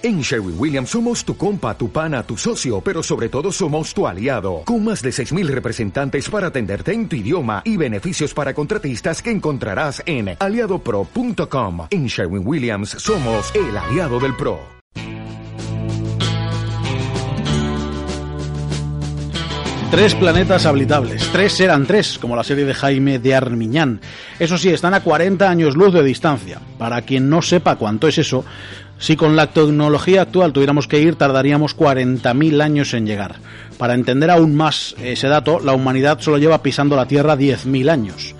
En Sherwin Williams somos tu compa, tu pana, tu socio, pero sobre todo somos tu aliado, con más de 6.000 representantes para atenderte en tu idioma y beneficios para contratistas que encontrarás en aliadopro.com. En Sherwin Williams somos el aliado del PRO. Tres planetas habitables. Tres eran tres, como la serie de Jaime de Armiñán. Eso sí, están a 40 años luz de distancia. Para quien no sepa cuánto es eso, si con la tecnología actual tuviéramos que ir, tardaríamos 40.000 años en llegar. Para entender aún más ese dato, la humanidad solo lleva pisando la Tierra 10.000 años.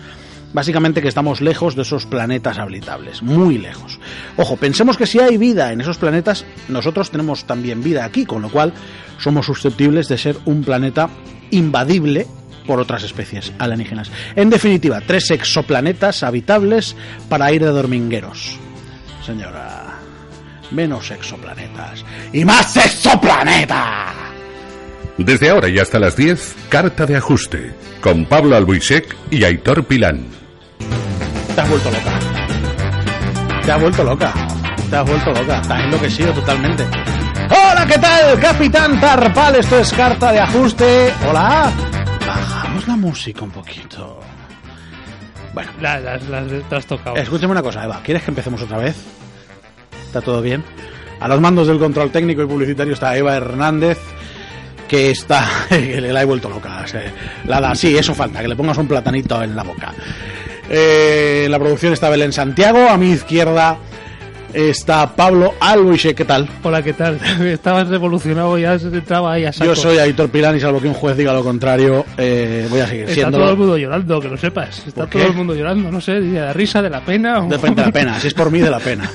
Básicamente que estamos lejos de esos planetas habitables, muy lejos. Ojo, pensemos que si hay vida en esos planetas, nosotros tenemos también vida aquí, con lo cual somos susceptibles de ser un planeta invadible por otras especies alienígenas. En definitiva, tres exoplanetas habitables para ir de dormingueros. Señora, menos exoplanetas y más exoplaneta. Desde ahora y hasta las 10, Carta de Ajuste, con Pablo Albuisek y Aitor Pilán. Te has vuelto loca. Te has vuelto loca. Te has vuelto loca. Te has enloquecido totalmente. Hola, ¿qué tal? Capitán Tarpal, esto es Carta de Ajuste. Hola. Bajamos la música un poquito. Bueno, Las, las, las has tocado. escúchame una cosa, Eva. ¿Quieres que empecemos otra vez? ¿Está todo bien? A los mandos del control técnico y publicitario está Eva Hernández, que está... que le la he vuelto loca. La da, sí, eso falta, que le pongas un platanito en la boca. Eh, en la producción está Belén Santiago, a mi izquierda está Pablo Albuiche, ¿qué tal? Hola, ¿qué tal? Estabas revolucionado ya se entraba ahí a saco. Yo soy Aitor Pilán y salvo que un juez diga lo contrario, eh, voy a seguir Está siendo... todo el mundo llorando, que lo sepas. Está ¿Por todo el mundo llorando, no sé, de la risa, de la pena. o- Depende de la pena, si es por mí de la pena.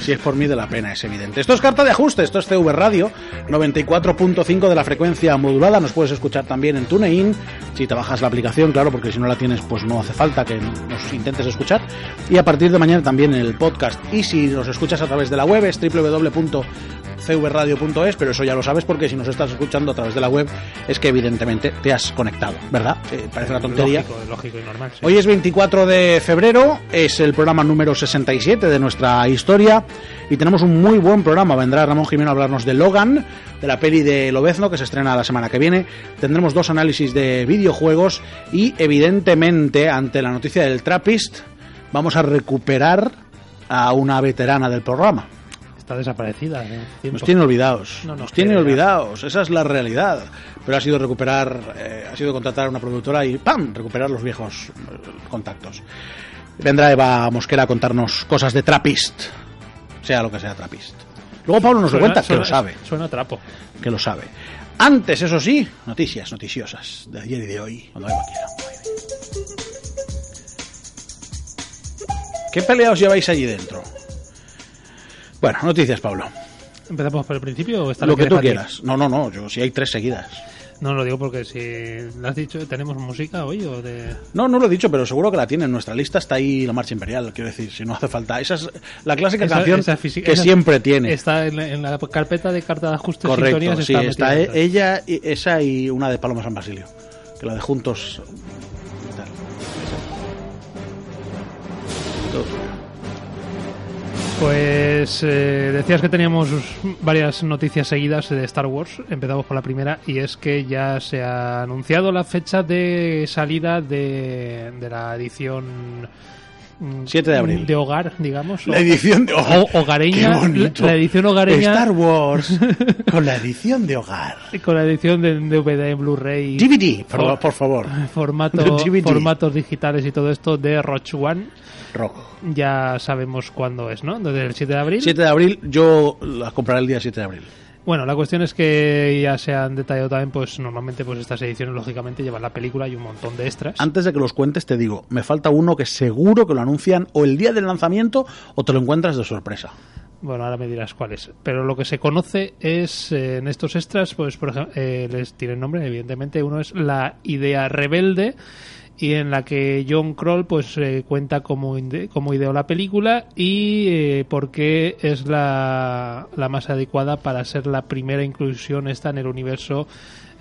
Si es por mí de la pena, es evidente. Esto es carta de ajuste, esto es CV Radio, 94.5 de la frecuencia modulada. Nos puedes escuchar también en TuneIn, si te bajas la aplicación, claro, porque si no la tienes, pues no hace falta que nos intentes escuchar. Y a partir de mañana también en el podcast. Y si nos escuchas a través de la web, es www.cvradio.es, pero eso ya lo sabes porque si nos estás escuchando a través de la web, es que evidentemente te has conectado, ¿verdad? Eh, parece una tontería. Lógico, lógico y normal. sí. Hoy es 24 de febrero, es el programa número 67 de nuestra historia y tenemos un muy buen programa. Vendrá Ramón Jimeno a hablarnos de Logan, de la peli de Lobezno que se estrena la semana que viene. Tendremos dos análisis de videojuegos y evidentemente ante la noticia del Trappist vamos a recuperar a una veterana del programa. Está desaparecida. ¿eh? Nos tiene olvidados, No nos nos tiene queda. olvidados, esa es la realidad. Pero ha sido recuperar, eh, ha sido contratar a una productora y ¡pam! recuperar los viejos eh, contactos. Vendrá Eva Mosquera a contarnos cosas de Trappist, sea lo que sea Trappist. Luego Pablo nos lo Suena- cuenta, que lo sabe, Suena trapo. que lo sabe. Antes, eso sí, noticias noticiosas de ayer y de hoy, cuando Eva quiera. ¿Qué peleados lleváis allí dentro? Bueno, noticias, Pablo. ¿Empezamos por el principio o está Lo que tú quieras. No, no, no, yo si hay tres seguidas. No lo digo porque si lo has dicho, ¿tenemos música hoy o de...? No, no lo he dicho, pero seguro que la tiene. En nuestra lista está ahí la marcha imperial. Quiero decir, si no hace falta. Esa es la clásica Esa- canción esa que esa- siempre tiene. Está en la, en la carpeta de carta de ajustes Correcto, sí, está está e- ella, y esa y una de Paloma San Basilio. Que la de juntos. tal. Todo tuyo. Pues eh, decías que teníamos varias noticias seguidas de Star Wars. Empezamos por la primera y es que ya se ha anunciado la fecha de salida de, de la edición mm, 7 de abril. de hogar, digamos. La edición de o- hogareña. La, la edición hogareña Star Wars con la edición de hogar. con la edición de DVD en Blu-ray. DVD, por, por favor. Formato, formatos digitales y todo esto de Roach One. Rojo. Ya sabemos cuándo es, ¿no? Desde el 7 de abril. 7 de abril, yo la compraré el día 7 de abril. Bueno, la cuestión es que ya se han detallado también, pues normalmente pues estas ediciones lógicamente llevan la película y un montón de extras. Antes de que los cuentes, te digo, me falta uno que seguro que lo anuncian o el día del lanzamiento o te lo encuentras de sorpresa. Bueno, ahora me dirás cuáles. Pero lo que se conoce es eh, en estos extras, pues por ejemplo, eh, les tienen nombre, evidentemente. Uno es la idea rebelde y en la que John Kroll pues eh, cuenta cómo, cómo ideó la película y eh, por qué es la, la más adecuada para ser la primera inclusión esta en el universo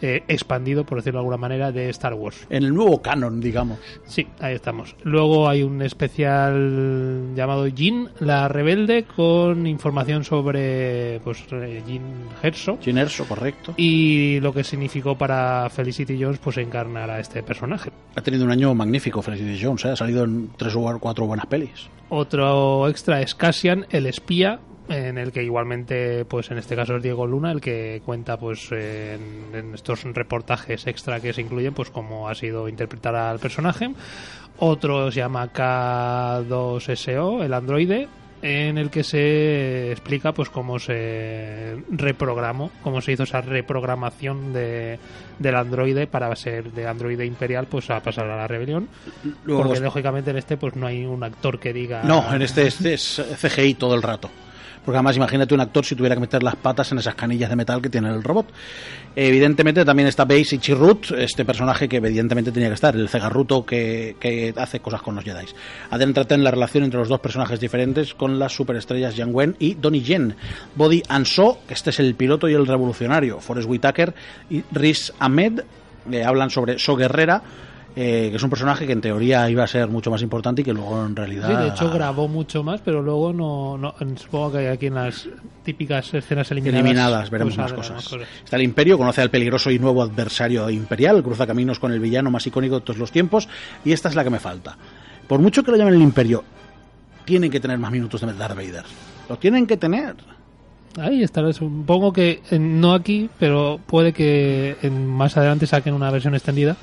eh, expandido, por decirlo de alguna manera, de Star Wars. En el nuevo canon, digamos. Sí, ahí estamos. Luego hay un especial llamado Jean, la rebelde, con información sobre pues eh, Jean Herzog Jyn Erso, correcto. y lo que significó para Felicity Jones pues encarnar a este personaje. Ha tenido un año magnífico Felicity Jones, ¿eh? ha salido en tres o cuatro buenas pelis. Otro extra es Cassian, el espía, en el que igualmente, pues en este caso es Diego Luna, el que cuenta pues en, en estos reportajes extra que se incluyen, pues cómo ha sido interpretar al personaje. Otro se llama K2SO, el androide, en el que se explica pues cómo se reprogramó, cómo se hizo esa reprogramación de, del androide para ser de androide imperial pues a pasar a la rebelión. Luego, Porque lógicamente en este pues no hay un actor que diga no, en este, este es CGI todo el rato. Porque además imagínate un actor si tuviera que meter las patas en esas canillas de metal que tiene el robot. Evidentemente también está Base y Chirrut, este personaje que evidentemente tenía que estar, el cegarruto que, que hace cosas con los Jedi. Adéntrate en la relación entre los dos personajes diferentes con las superestrellas Yang Wen y Donnie Yen. Body Anso, que este es el piloto y el revolucionario. Forrest Whitaker y Riz Ahmed eh, hablan sobre So Guerrera, eh, que es un personaje que en teoría iba a ser mucho más importante y que luego en realidad... Sí, de hecho grabó mucho más, pero luego no, no supongo que aquí en las típicas escenas eliminadas, eliminadas veremos pues, más cosas. Está el Imperio, conoce al peligroso y nuevo adversario imperial, cruza caminos con el villano más icónico de todos los tiempos, y esta es la que me falta. Por mucho que lo llamen el Imperio, tienen que tener más minutos de Darth Vader. Lo tienen que tener. Ahí estará, supongo que eh, no aquí, pero puede que en- más adelante saquen una versión extendida.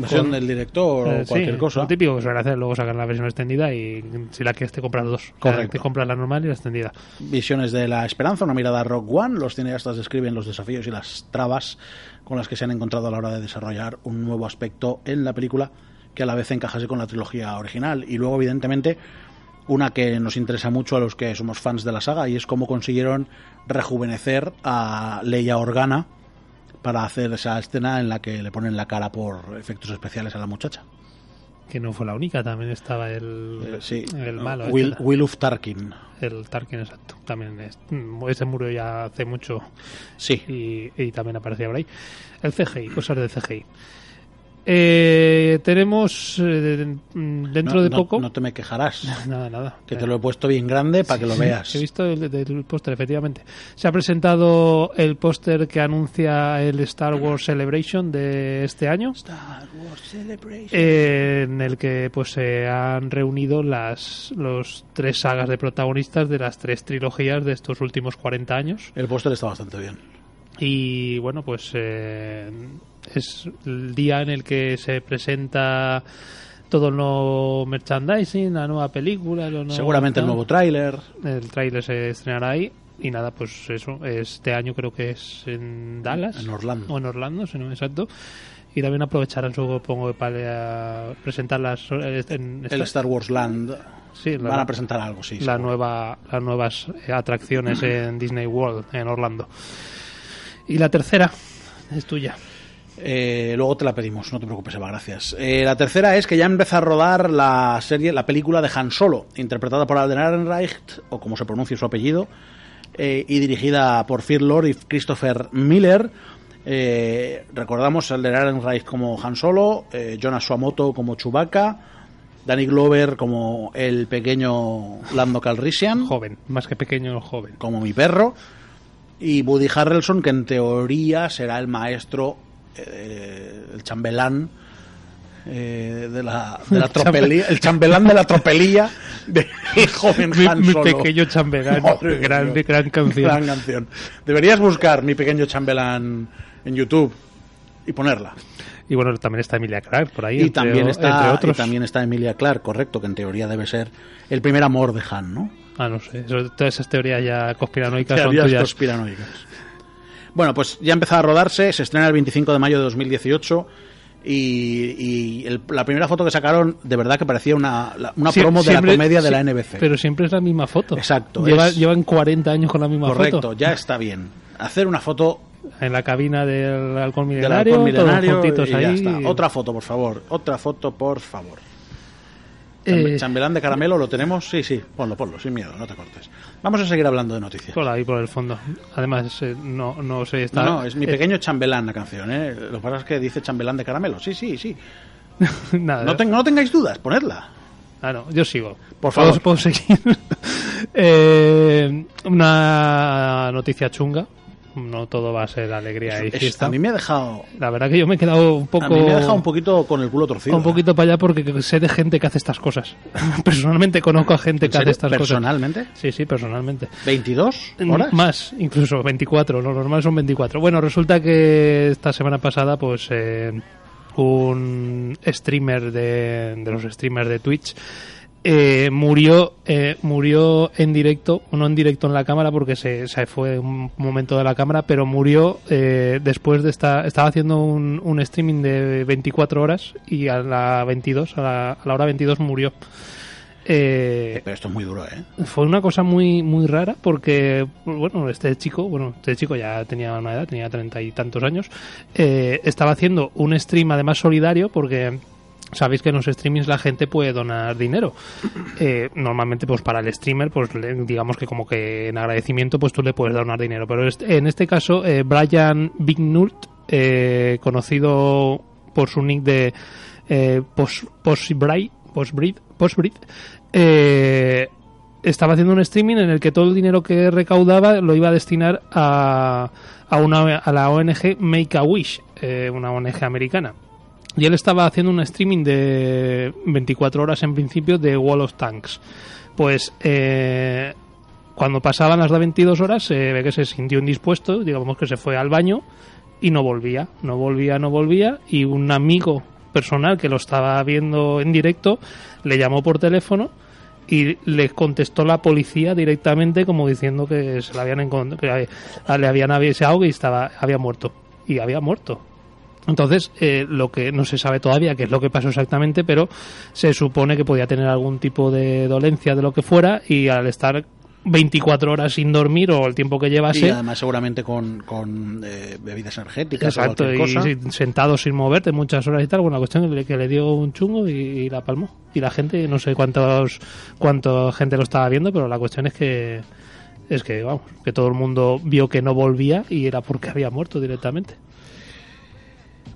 Versión Con- del director Eh, o cualquier sí, cosa. Lo típico que suelen hacer, luego sacar la versión extendida y si la quieres te compras dos. Correcto. Te compras la normal y la extendida. Visiones de la esperanza, una mirada a Rock One. Los cineastas describen los desafíos y las trabas con las que se han encontrado a la hora de desarrollar un nuevo aspecto en la película que a la vez encajase con la trilogía original. Y luego, evidentemente, una que nos interesa mucho a los que somos fans de la saga y es cómo consiguieron rejuvenecer a Leia Organa para hacer esa escena en la que le ponen la cara por efectos especiales a la muchacha. Que no fue la única, también estaba el, Eh, sí, el malo. Will, este, Will of Tarkin. el Tarkin, exacto. También es, ese murió ya hace mucho Sí, y, y también aparecía por ahí. El CGI, cosas de CGI. Eh, tenemos eh, mm, dentro no, de no- poco. no te me quejarás. Nada, nada. Que te lo he puesto bien grande para que lo veas. He visto el, del póster, efectivamente. Se ha presentado el póster que anuncia el Star Wars Celebration de este año. eh, en el que pues se han reunido las los tres sagas de protagonistas de las tres trilogías de estos últimos 40 años El póster está bastante bien. y bueno pues eh, es el día en el que se presenta todo el nuevo merchandising la nueva película lo nuevo Seguramente el nuevo tráiler. el tráiler se estrenará ahí y nada pues eso este año creo que es en Dallas En Orlando. o en Orlando si no exacto y también aprovecharán supongo para presentar las eh, en El Star Wars Land. sí, la- Van a presentar algo, sí. la seguro. nueva las nuevas atracciones en Disney World en Orlando y la tercera es tuya Eh, luego te la pedimos, no te preocupes, Eva, gracias. Eh, la tercera es que ya empieza a rodar la serie, la película de Han Solo, interpretada por Alden Ehrenreich, o como se pronuncia su apellido, eh, y dirigida por Phil Lord y Christopher Miller. Recordamos Alden Ehrenreich como Han Solo, Jonas Suamoto como Chewbacca, Danny Glover como el pequeño Lando Calrissian joven más que pequeño joven como mi perro, y Woody Harrelson, que en teoría será el maestro, eh, el chambelán eh, de la, de la tropelía, el chambelán de la tropelía de joven mi, Han mi pequeño chambelán Madre gran, Dios. gran canción Gran canción. Deberías buscar mi pequeño chambelán en YouTube y ponerla. y bueno también está Emilia Clarke por ahí Y entre, también, está, entre y otros también está Emilia Clarke, correcto, que en teoría debe ser el primer amor de Han, ¿no? Ah, no sé. Eso- todas esas teorías ya conspiranoicas son tuyas. conspiranoicas. Bueno, pues ya ha empezado a rodarse, se estrena el 25 de mayo de 2018 y, y el- la primera foto que sacaron de verdad que parecía una, la- una Sie- promo de siempre- la comedia de la NBC. Pero siempre es la misma foto. Exacto, Lleva- es- Llevan 40 años con la misma Correcto, foto. ya está bien. Hacer una foto en la cabina del Del milenario, halcón milenario todos juntitos y ya ahí. está. Otra foto, por favor. Otra foto, por favor. Eh, Chambe- Chambelán de caramelo, ¿lo tenemos? Sí, sí. Ponlo, ponlo, sin miedo, no te cortes. Vamos a seguir hablando de noticias. por ahí por el fondo. Además, eh, no, no sé, está... No, no, es mi eh, pequeño chambelán la canción, ¿eh? Lo que pasa es que dice chambelán de caramelo. Sí, sí, sí. nada, No, ten- no tengáis dudas, ponedla. Ah, no, yo sigo. Por ¿Puedo- favor. ¿Puedo seguir? Eh, una noticia chunga. No todo va a ser alegría y Es- fiesta. a mí me ha dejado... La verdad que yo me he quedado un poco... A mí me ha dejado un poquito con el culo torcido. un poquito para allá porque sé de gente que hace estas cosas. Personalmente conozco a gente ¿En que hace serio? estas cosas. ¿Personalmente? Sí, sí, personalmente. ¿22 horas? Más, incluso 24, lo normal son 24. Bueno, resulta que esta semana pasada, pues eh, un streamer de, de los streamers de Twitch eh, murió eh, murió en directo, no en directo en la cámara porque se, se fue un momento de la cámara, pero murió eh, después de estar, estaba haciendo un, un streaming de 24 horas y a la 22, a la, a la hora 22 murió. Eh, Pero esto es muy duro, ¿eh? fue una cosa muy muy rara porque bueno este chico bueno este chico ya tenía una edad tenía treinta y tantos años eh, estaba haciendo un stream además solidario porque sabéis que en los streamings la gente puede donar dinero Eh, normalmente pues para el streamer pues le- digamos que como que en agradecimiento pues tú le puedes donar dinero pero este- en este caso eh, Brian Bignult eh, conocido por su nick de eh, Post- Postbreed Postbreed Postbreed, eh, estaba haciendo un streaming en el que todo el dinero que recaudaba lo iba a destinar a, a, una, a la ONG Make a Wish, eh, una ONG americana. Y él estaba haciendo un streaming de 24 horas en principio de Wall of Tanks. Pues eh, cuando pasaban las 22 horas se ve que se sintió indispuesto, digamos que se fue al baño y no volvía, no volvía, no volvía y un amigo personal que lo estaba viendo en directo le llamó por teléfono y le contestó la policía directamente como diciendo que se la habían que le habían avisado y estaba había muerto y había muerto. Entonces, eh, lo que no se sabe todavía qué es lo que pasó exactamente, pero se supone que podía tener algún tipo de dolencia de lo que fuera y al estar 24 horas sin dormir o el tiempo que Y llevase, además seguramente con, con eh, bebidas energéticas Exacto, o y cosa. sentado sin moverte muchas horas y tal, bueno, la cuestión es que le dio un chungo y, y la palmó. Y la gente, no sé cuántos cuánta gente lo estaba viendo, pero la cuestión es que es que vamos, que todo el mundo vio que no volvía y era porque había muerto directamente.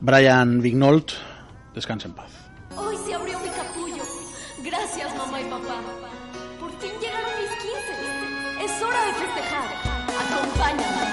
Brian Vignolt, descansa en paz. Hoy se abrió mi capullo. Gracias, mamá y papá. Por fin llegaron mis 15. Es hora de festejar. Acompáñame.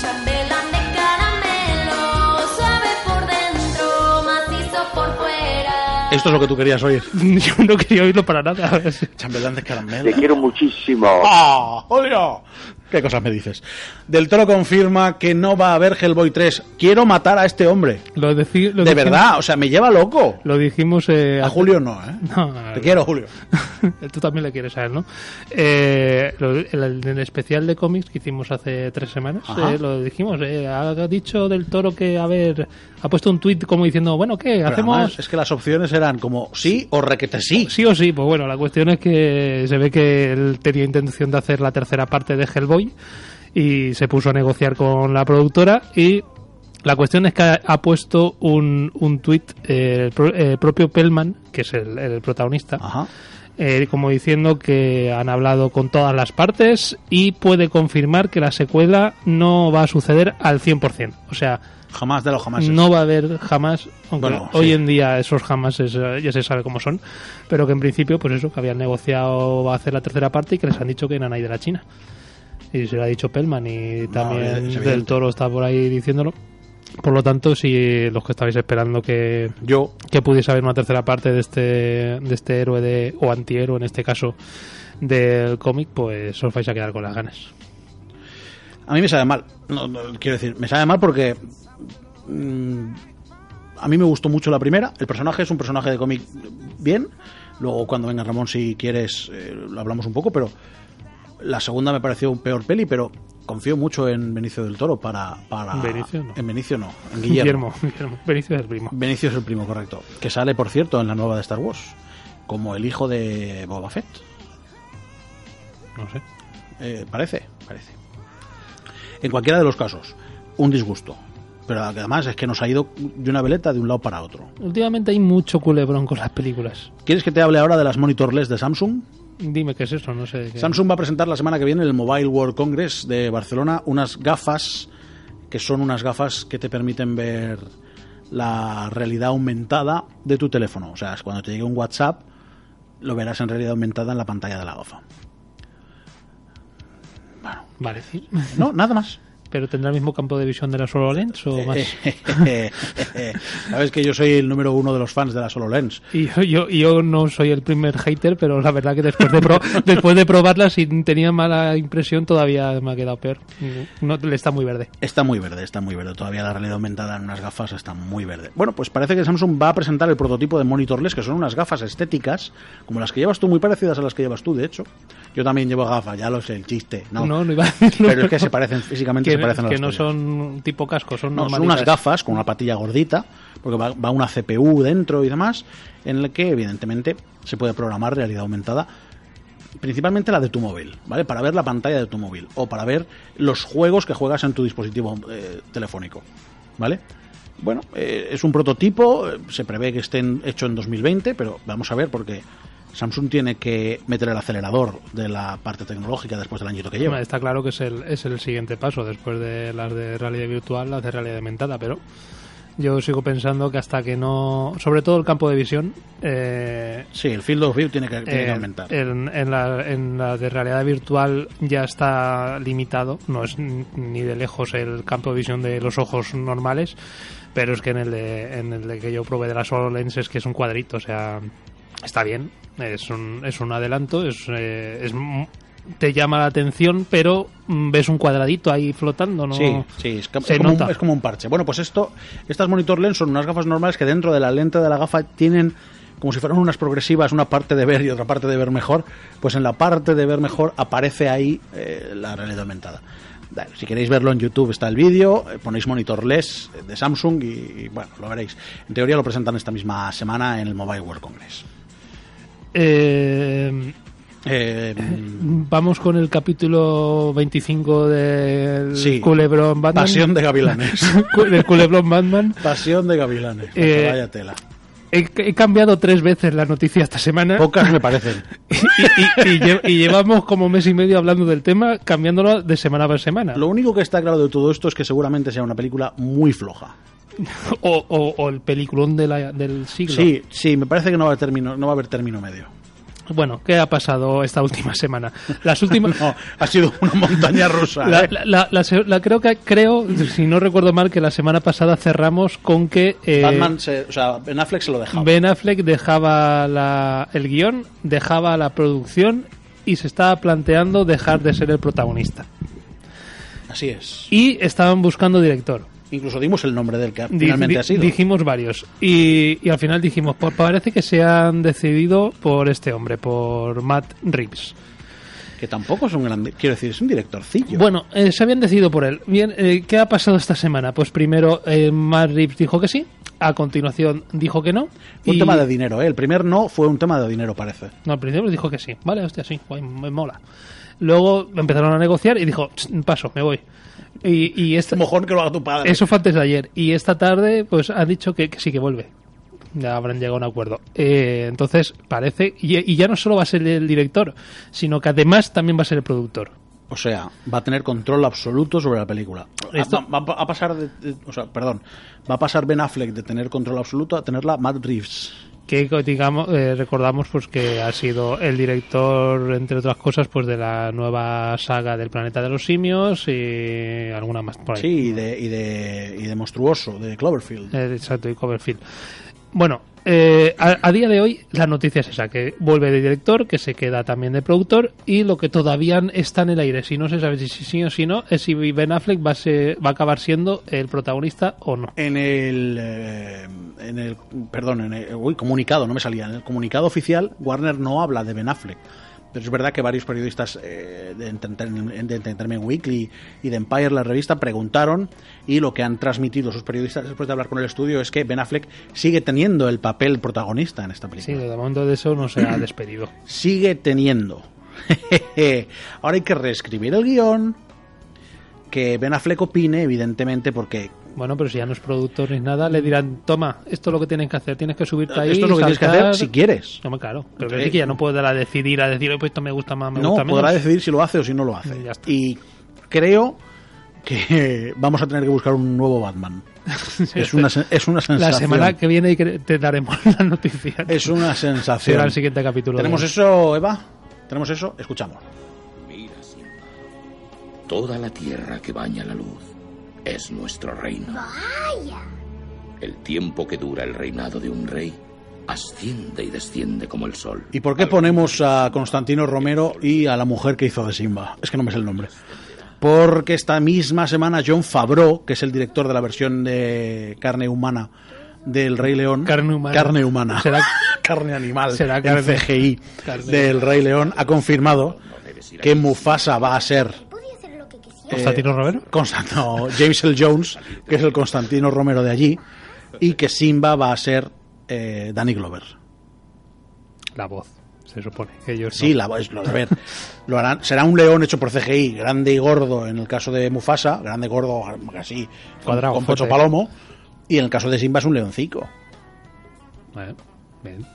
Chambelán de caramelo, suave por dentro, macizo por fuera. Esto es lo que tú querías oír. Yo no quería oírlo para nada. Chambelán de caramelo. Te quiero muchísimo. ¡Ah! ¡Odio! ¿Qué cosas me dices? Del Toro confirma que no va a haber Hellboy 3. Quiero matar a este hombre. Lo decí- lo De dijimos- verdad, o sea, me lleva loco. Lo dijimos eh, A Julio no, ¿eh? No, Te quiero, Julio. Tú también le quieres a él, ¿no? Eh, lo- el, especial de cómics que hicimos hace tres semanas, eh, lo dijimos. eh, ha dicho del toro que, a ver, ha puesto un tuit como diciendo, bueno, ¿qué? ¿Hacemos además, es que las opciones eran como sí o requete sí. sí o sí? Pues bueno, la cuestión es que se ve que él tenía intención de hacer la tercera parte de Hellboy y se puso a negociar con la productora y la cuestión es que ha, puesto un, un tuit, eh, el, pro- el propio Pellman, que es el, el protagonista, Ajá. eh, como diciendo que han hablado con todas las partes y puede confirmar que la secuela no va a suceder al 100%. O sea, Jamás de los jamás. no va a haber jamás, aunque Bueno, hoy sí. en día esos jamás ya se sabe cómo son, pero que en principio, pues eso, que habían negociado hacer la tercera parte y que les han dicho que eran ahí de la China. Y se lo ha dicho Pellman y también evidente. Del Toro está por ahí diciéndolo. Por lo tanto, si los que estabais esperando que, Yo, que pudiese haber una tercera parte de este, de este héroe de, o antihéroe en este caso del cómic, pues os vais a quedar con las ganas. a mí me sabe mal. No, no, quiero decir, me sabe mal porque mm, a mí me gustó mucho la primera. El personaje es un personaje de cómic bien. Luego, cuando venga Ramón, si quieres, eh, lo hablamos un poco, pero la segunda me pareció un peor peli, pero confío mucho en Benicio del Toro para... para Benicio no. En Benicio no, en Guillermo. Guillermo, Guillermo. Benicio es el primo. Benicio es el primo, correcto. Que sale, por cierto, en la nueva de Star Wars. Como el hijo de Boba Fett. No sé. Eh, parece, parece. En cualquiera de los casos, un disgusto. Pero además es que nos ha ido de una veleta de un lado para otro. Últimamente hay mucho culebrón con las películas. ¿Quieres que te hable ahora de las monitorless de Samsung? Dime qué es eso, no sé. qué- Samsung va a presentar la semana que viene en el Mobile World Congress de Barcelona unas gafas que son unas gafas que te permiten ver la realidad aumentada de tu teléfono. O sea, cuando te llegue un WhatsApp, lo verás en realidad aumentada en la pantalla de la gafa. Vale, sí. No, nada más. ¿Pero tendrá el mismo campo de visión de la HoloLens o más? Sabes que yo soy el número uno de los fans de la HoloLens. Y yo, yo, yo no soy el primer hater, pero la verdad que después de, pro- después de probarla, si tenía mala impresión, todavía me ha quedado peor. No, está muy verde. Está muy verde, está muy verde. Todavía la realidad aumentada en unas gafas está muy verde. Bueno, pues parece que Samsung va a presentar el prototipo de monitorless, que son unas gafas estéticas, como las que llevas tú, muy parecidas a las que llevas tú, de hecho. Yo también llevo gafas, ya lo sé, el chiste. No, No, no iba a decirlo. Pero es que se parecen, físicamente parecen que las no tuyas. son tipo casco, son No, son unas gafas con una patilla gordita, porque va, va una CPU dentro y demás, en la que evidentemente se puede programar realidad aumentada, principalmente la de tu móvil, ¿vale? Para ver la pantalla de tu móvil o para ver los juegos que juegas en tu dispositivo eh, telefónico, ¿vale? Bueno, eh, es un prototipo, eh, se prevé que esté en- hecho en 2020, pero vamos a ver porque Samsung tiene que meter el acelerador de la parte tecnológica después del añito que lleva. Está claro que es el, es el siguiente paso, después de las de realidad virtual, las de realidad aumentada, pero yo sigo pensando que hasta que no... Sobre todo el campo de visión... Eh, Sí, el field of view tiene que, tiene que eh, aumentar. En, en la, en la de realidad virtual ya está limitado, no es ni de lejos el campo de visión de los ojos normales, pero es que en el de, en el de que yo probé de las HoloLens es que es un cuadrito, o sea, está bien, es un, es un adelanto, es, eh, es te llama la atención, pero mm, ves un cuadradito ahí flotando, ¿no? Sí, sí, es, ca- Se es como un, nota. es como un parche. Bueno, pues esto, estas monitor lens son unas gafas normales que dentro de la lente de la gafa tienen como si fueran unas progresivas, una parte de ver y otra parte de ver mejor. Pues en la parte de ver mejor aparece ahí eh, la realidad aumentada. Dale, si queréis verlo en YouTube está el vídeo, eh, ponéis monitor lens de Samsung y, y, bueno, lo veréis. En teoría lo presentan esta misma semana en el Mobile World Congress. Eh, Eh, vamos con el capítulo 25 del Sí. Culebrón Batman. pasión de gavilanes. del Culebrón Batman. pasión de gavilanes. Eh, vaya tela. He, he cambiado tres veces la noticia esta semana Pocas me parecen. y, y- y lle- y llevamos como mes y medio hablando del tema, cambiándolo de semana por semana. Lo único que está claro de todo esto es que seguramente sea una película muy floja. O, o- o el peliculón de la- del siglo. Sí, sí, me parece que no va a, término, no va a haber término medio. Bueno, ¿qué ha pasado esta última semana? Las últimas... No, ha sido una montaña rusa. La, ¿eh? la- creo que creo, si no recuerdo mal, que la semana pasada cerramos con que eh, Batman, se- o sea, Ben Affleck se lo dejaba. Ben Affleck dejaba la- el guion, dejaba la producción y se estaba planteando dejar de ser el protagonista. Así es. Y estaban buscando director. Incluso dimos el nombre del que finalmente di- ha sido. Dijimos varios. Y, y al final dijimos, pues parece que se han decidido por este hombre, por Matt Reeves. Que tampoco es un gran... Quiero decir, es un directorcillo. Bueno, eh, se habían decidido por él. Bien, eh, ¿qué ha pasado esta semana? Pues primero eh, Matt Reeves dijo que sí, a continuación dijo que no. Fue un y- tema de dinero, ¿eh? El primer no fue un tema de dinero, parece. No, al principio dijo que sí. Vale, hostia, sí, guay, me mola. Luego empezaron a negociar y dijo, "Ch, paso, me voy. Y, y esta- Mejor que lo haga tu padre. eso fue antes de ayer. Y esta tarde, pues ha dicho que, que sí que vuelve. Ya habrán llegado a un acuerdo. Eh, entonces, parece. Y, y ya no solo va a ser el director, sino que además también va a ser el productor. O sea, va a tener control absoluto sobre la película. Esto- Va, va a pasar de, de- o sea, perdón, va a pasar Ben Affleck de tener control absoluto a tenerla Matt Reeves. Que digamos, eh, recordamos pues que ha sido el director, entre otras cosas, pues de la nueva saga del planeta de los simios y alguna más por ahí. Sí, y de, y de, y de monstruoso, de Cloverfield. Eh, Exacto, y Coverfield. Bueno, eh, a, día de hoy la noticia es esa, que vuelve de director, que se queda también de productor y lo que todavía está en el aire, si no se sabe si sí o si no, es si Ben Affleck va a, va a acabar siendo el protagonista o no. En el, eh, en el, perdón, en el uy, comunicado, no me salía, en el comunicado oficial Warner no habla de Ben Affleck. Pero es verdad que varios periodistas eh, de Entertainment Weekly y de Empire, la revista, preguntaron y lo que han transmitido sus periodistas después de hablar con el estudio es que Ben Affleck sigue teniendo el papel protagonista en esta Sí, película. de momento de eso no se ha despedido. Sigue teniendo. Ahora hay que reescribir el guion que Ben Affleck opine, evidentemente, porque Bueno, pero si ya no es productor ni nada, le dirán, toma, esto es lo que tienes que hacer, tienes que subirte ahí. esto es lo que tienes que saltar". hacer si quieres. No, claro, pero es que ya no podrá decidir a decir, "Oye, pues esto me gusta más, me no, gusta menos. podrá decidir si lo hace o si no lo hace. Ya está. Y creo que vamos a tener que buscar un nuevo Batman. es, una, es una La sensación. semana que viene y que te daremos la noticia. Es una sensación. Será el siguiente capítulo. ¿Tenemos de- eso, Eva? ¿Tenemos eso? Escuchamos. Mira, Simba. Toda la tierra que baña la luz es nuestro reino. Vaya. El tiempo que dura el reinado de un rey asciende y desciende como el sol. ¿Y por qué ponemos a Constantino Romero y a la mujer que hizo de Simba? Es que no me sé el nombre. Porque esta misma semana John Favreau, que es el director de la versión de carne humana del Rey León, Carne humana. carne humana, Será- carne animal, será carne- CGI carne del Rey León, ha confirmado que Mufasa va a ser quisiera. ¿Constantino Romero? Constant- no, James L. Jones, que es el Constantino Romero de allí, y que Simba va a ser eh, Danny Glover. La voz, se supone. Que ellos Sí, no. la voz, lo, a ver, lo harán, será un león hecho por CGI, grande y gordo en el caso de Mufasa, grande, gordo, así, Cuadrado, con pecho fuerte. palomo, y en el caso de Simba es un leoncico. Vale, bien.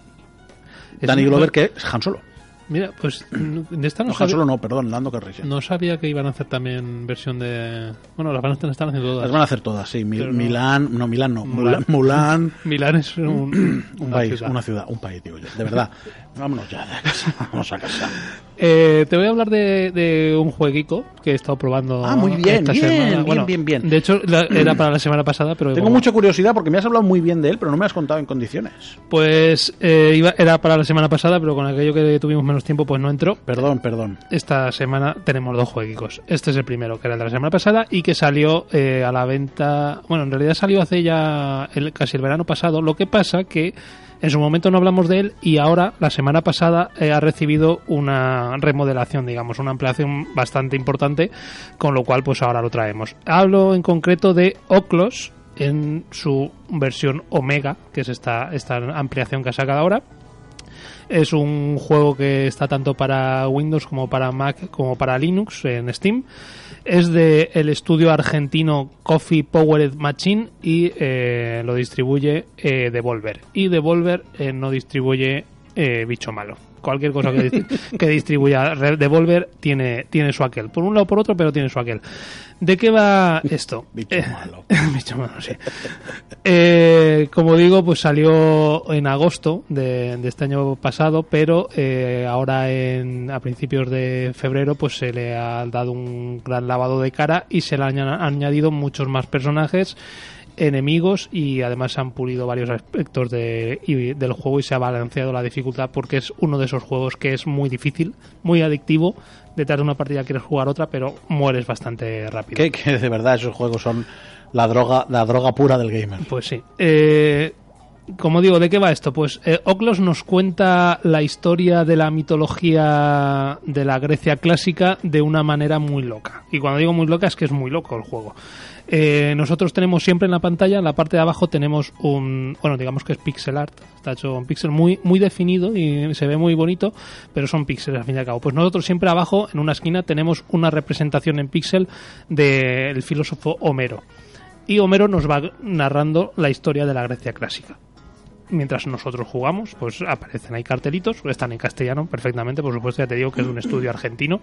Es Danny un- Glover, que es Han Solo. Mira, pues de esta no, No, Han Solo no, perdón, Lando Calrissian. no sabía que iban a hacer también versión de... Bueno, las van a estar haciendo todas. Las van a hacer todas, sí. Mil- Milán, no, Milán no, Mulan. Mulan, Mulan, Milán es un, un una país, ciudad. una ciudad, un país, digo yo. De verdad, vámonos ya de casa, vamos a casa. Eh, te voy a hablar de, de un jueguico que he estado probando. Ah, muy bien, esta bien, semana. bien, Bueno, bien, bien. De hecho, la- era para la semana pasada, pero. Tengo mucha curiosidad porque me has hablado muy bien de él, pero no me has contado en condiciones. Pues eh, iba, era para la semana pasada, pero con aquello que tuvimos menos tiempo, pues no entró. Perdón, perdón. Esta semana tenemos dos jueguicos. Este es el primero, que era el de la semana pasada y que salió eh, a la venta. Bueno, en realidad salió hace ya el- casi el verano pasado. Lo que pasa que en su momento no hablamos de él y ahora, la semana pasada, eh, ha recibido una remodelación, digamos, una ampliación bastante importante, con lo cual, pues ahora lo traemos. Hablo en concreto de Oclos en su versión Omega, que es esta, esta ampliación que ha sacado ahora. Es un juego que está tanto para Windows como para Mac como para Linux en Steam. Es de el estudio argentino Coffee Powered Machine y eh, lo distribuye eh, Devolver. Y Devolver eh, no distribuye Bicho Malo. Cualquier cosa que, dist- que distribuya Devolver tiene, tiene su aquel. Por un lado o por otro, pero tiene su aquel. ¿De qué va esto? Bicho Eh, malo. Bicho malo, sí. Eh, como digo, pues salió en agosto de, de este año pasado, pero eh, ahora en, a principios de febrero pues se le ha dado un gran lavado de cara y se le han aña- añadido muchos más personajes enemigos y además se han pulido varios aspectos de- y- del juego y se ha balanceado la dificultad porque es uno de esos juegos que es muy difícil, muy adictivo. Detrás de una partida quieres jugar otra, pero mueres bastante rápido. Que, que de verdad esos juegos son la droga, la droga pura del gamer. Pues sí. Eh, como digo, ¿de qué va esto? Pues eh, Oclos nos cuenta la historia de la mitología de la Grecia clásica de una manera muy loca. Y cuando digo muy loca es que es muy loco el juego. Eh, nosotros tenemos siempre en la pantalla, en la parte de abajo tenemos un, bueno, digamos que es pixel art, está hecho en pixel muy, muy definido y se ve muy bonito, pero son píxeles al fin y al cabo. Pues nosotros siempre abajo, en una esquina, tenemos una representación en píxel del filósofo Homero y Homero nos va narrando la historia de la Grecia clásica. Mientras nosotros jugamos, pues aparecen ahí cartelitos, están en castellano perfectamente, por supuesto, ya te digo que es de un estudio argentino,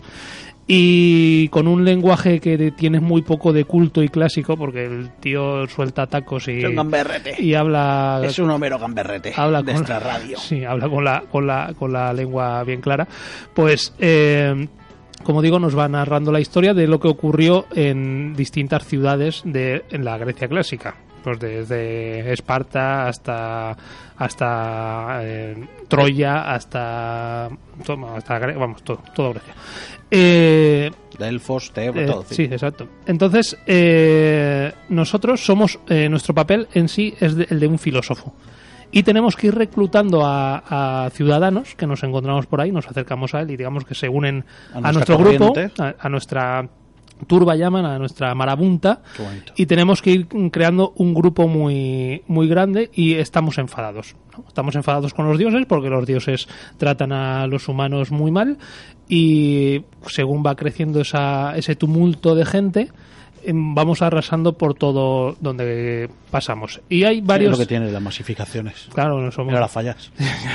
y con un lenguaje que tiene muy poco de culto y clásico, porque el tío suelta tacos y, Es un gamberrete. y habla Es un Homero gamberrete habla de con esta radio. Sí, habla con la, con la, con la lengua bien clara. Pues, eh, como digo, nos va narrando la historia de lo que ocurrió en distintas ciudades de en la Grecia clásica. Pues desde Esparta hasta hasta eh, Troya hasta, toma, hasta vamos todo, todo Grecia. Eh, Delfos, Tebro, eh, todo. sí, exacto. Entonces, eh, nosotros somos, eh, nuestro papel en sí es de- el de un filósofo. Y tenemos que ir reclutando a, a ciudadanos que nos encontramos por ahí, nos acercamos a él y digamos que se unen A nuestro grupo, a nuestra turba llaman, a nuestra marabunta, y tenemos que ir creando un grupo muy, muy grande y estamos enfadados. ¿no? Estamos enfadados con los dioses porque los dioses tratan a los humanos muy mal y según va creciendo esa, ese tumulto de gente, vamos arrasando por todo donde pasamos. Y hay varios... Es lo que tiene las masificaciones. Claro, no somos... Mira las fallas.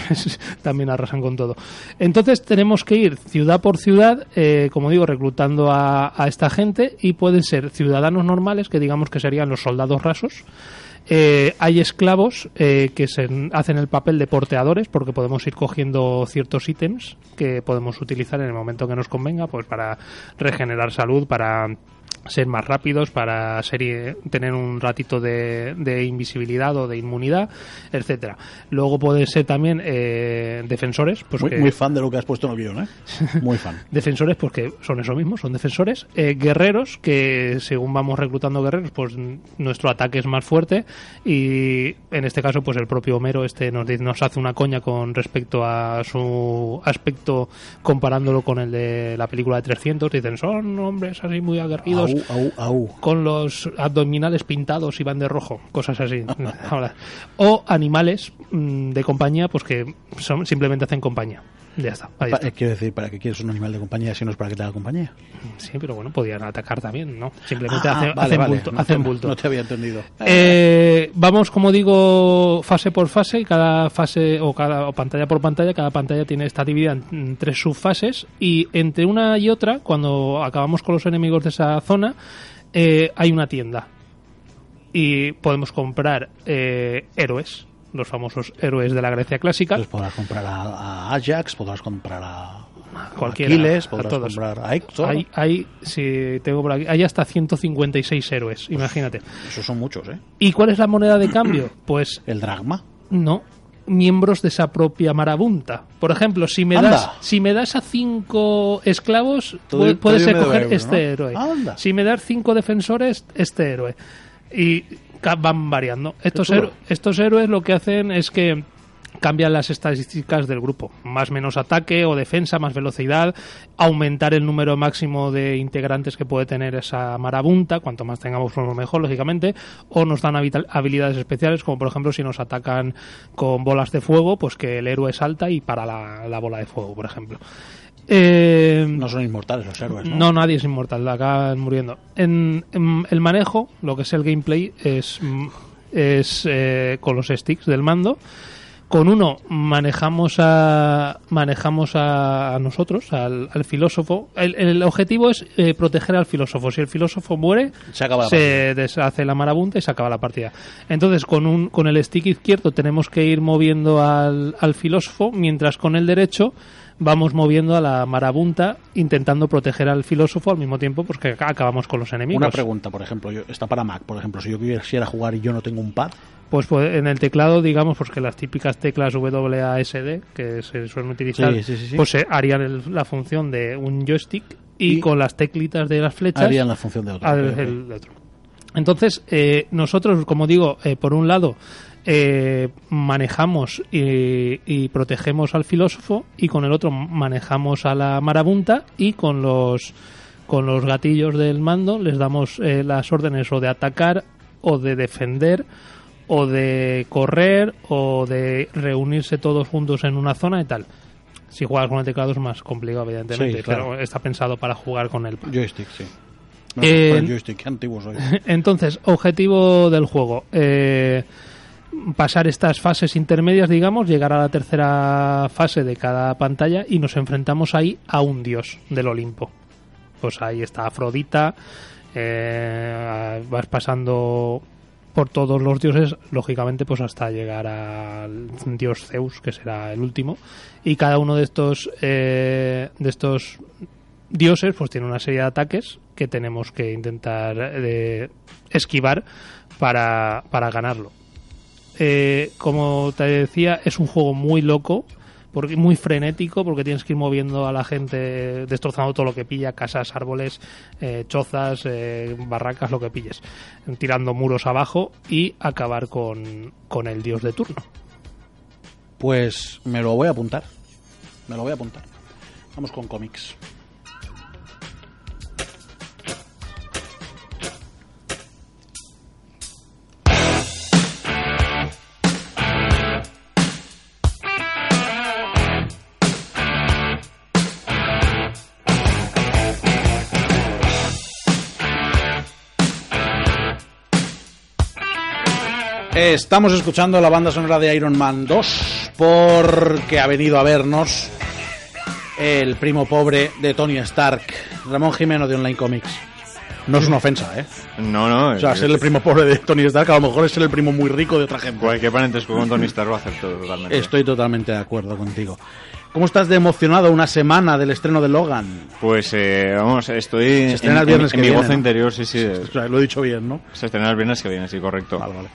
también arrasan con todo. Entonces tenemos que ir ciudad por ciudad, eh, como digo, reclutando a, a esta gente y pueden ser ciudadanos normales, que digamos que serían los soldados rasos. Eh, hay esclavos eh, que se hacen el papel de porteadores porque podemos ir cogiendo ciertos ítems que podemos utilizar en el momento que nos convenga, pues para regenerar salud, para ser más rápidos para ser, tener un ratito de, de invisibilidad o de inmunidad, etcétera. Luego puede ser también eh, defensores, pues muy, que- muy fan de lo que has puesto en el guion, ¿eh? Muy fan. defensores porque son eso mismo, son defensores, Eh, guerreros que según vamos reclutando guerreros, pues nuestro ataque es más fuerte y en este caso pues el propio Homero este nos, nos hace una coña con respecto a su aspecto comparándolo con el de la película de 300, dicen son hombres así muy aguerridos Au, au, au. con los abdominales pintados y van de rojo, cosas así. Ahora, o animales mm, de compañía, pues que son, simplemente hacen compañía. Ya está. ahí está. eh, quiero decir, ¿para qué quieres un animal de compañía si no es para que te haga compañía? Sí, pero bueno, podían atacar también, ¿no? Simplemente Ah, hacen, vale, hacen vale. bulto. No hacen te- bulto. No te había entendido. Eh, vamos, como digo, fase por fase y cada fase o cada o pantalla por pantalla, cada pantalla tiene está dividida en, en tres subfases y entre una y otra, cuando acabamos con los enemigos de esa zona, eh, hay una tienda y podemos comprar eh, héroes, los famosos héroes de la Grecia clásica, Entonces podrás comprar a, Ajax, podrás comprar a, cualquiera, Aquiles, a podrás todos. comprar a Héctor. Hay, hay, si tengo por aquí, hay hasta 156 héroes, imagínate. Esos son muchos, ¿eh? ¿Y cuál es la moneda de cambio? Pues El dragma. No, miembros de esa propia marabunta. Por ejemplo, si me Anda. das si me das a cinco esclavos, puedes escoger este ¿no? héroe. Anda. Si me das cinco defensores, este héroe. Y van variando. Estos, chulo. héro- estos héroes lo que hacen es que cambian las estadísticas del grupo. Más menos ataque o defensa, más velocidad, aumentar el número máximo de integrantes que puede tener esa marabunta, cuanto más tengamos mejor, lógicamente, o nos dan habilidades especiales, como por ejemplo si nos atacan con bolas de fuego, pues que el héroe salta y para la, la bola de fuego, por ejemplo. Eh, No son inmortales los héroes, ¿no? no, nadie es inmortal, acaban muriendo. En, en el manejo, lo que es el gameplay, es, es eh, con los sticks del mando. Con uno manejamos a manejamos a, a nosotros, al, al filósofo. El, el objetivo es eh, proteger al filósofo. Si el filósofo muere, Se acaba la se deshace la marabunta y se acaba la partida. Entonces, con un con el stick izquierdo tenemos que ir moviendo al, al filósofo, mientras con el derecho vamos moviendo a la marabunta intentando proteger al filósofo al mismo tiempo pues que ac- acabamos con los enemigos. Una pregunta, por ejemplo, yo, está para Mac, por ejemplo, si yo quisiera jugar y yo no tengo un pad, Pues, pues, en el teclado, digamos, pues que las típicas teclas WASD que se suelen utilizar, Sí, sí, sí, sí. pues eh, harían el- la función de un joystick y, Y con las teclitas de las flechas harían la función de al- otro. Entonces, eh, nosotros, como digo, eh, por un lado, eh, manejamos y, y protegemos al filósofo y con el otro manejamos a la marabunta y con los con los gatillos del mando les damos eh, las órdenes o de atacar o de defender o de correr o de reunirse todos juntos en una zona y tal. Si juegas con el teclado es más complicado, evidentemente, Sí, claro. pero está pensado para jugar con el Joystick, sí. No, Eh, con el joystick, qué antiguo soy. entonces, objetivo del juego. eh, pasar estas fases intermedias, digamos, llegar a la tercera fase de cada pantalla y nos enfrentamos ahí a un dios del Olimpo. Pues ahí está Afrodita, eh, vas pasando por todos los dioses, lógicamente, pues hasta llegar al dios Zeus, que será el último. Y cada uno de estos, eh, de estos dioses pues tiene una serie de ataques que tenemos que intentar eh, esquivar para, para ganarlo. Eh, como te decía, es un juego muy loco, porque muy frenético, porque tienes que ir moviendo a la gente, destrozando todo lo que pilla, casas, árboles, eh, chozas, eh, barracas, lo que pilles, tirando muros abajo y acabar con, con el dios de turno. Pues me lo voy a apuntar. Me lo voy a apuntar. Vamos con cómics. Estamos escuchando la banda sonora de Iron Man 2 porque ha venido a vernos el primo pobre de Tony Stark, Ramón Jimeno de Online Comics. No es una ofensa, ¿eh? No, no. O sea, es- ser el primo pobre de Tony Stark a lo mejor es ser el primo muy rico de otra gente. Cualquier parentesco con Tony Stark va a hacer todo totalmente. Estoy totalmente de acuerdo contigo. ¿Cómo estás de emocionado una semana del estreno de Logan? Pues eh, vamos, estoy Se estrena en, el viernes en- en que mi viene, ¿no? interior, sí, sí. O sea, lo he dicho bien, ¿no? Se estrena el viernes que viene, sí, correcto. Vale, vale.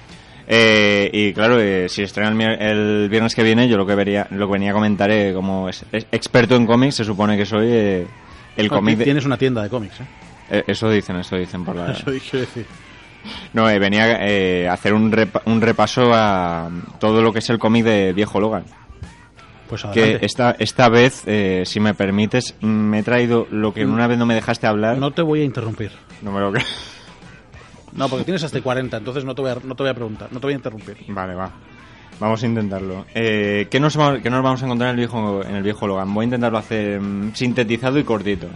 Eh, y claro, eh, si estrena el, viernes que viene, yo lo que vería, lo que venía a comentar, eh, como es- es experto en cómics, se supone que soy eh, el cómic. de- Tienes una tienda de cómics, ¿eh? eh, eso dicen, eso dicen por la. Eso decir. No, eh, venía eh, a hacer un, repa- un repaso a todo lo que es el cómic de Viejo Logan. Pues Que esta, esta vez, eh, si me permites, mm, me he traído lo que una vez no me dejaste hablar. No te voy a interrumpir. No me lo creo. No, porque tienes hasta 40, entonces no te voy a, no te voy a preguntar, no te voy a interrumpir. Vale, va. Vamos a intentarlo. Eh, ¿qué, nos, qué nos vamos a encontrar en el viejo, en el viejo Logan? Voy a intentarlo hacer mm, sintetizado y cortito.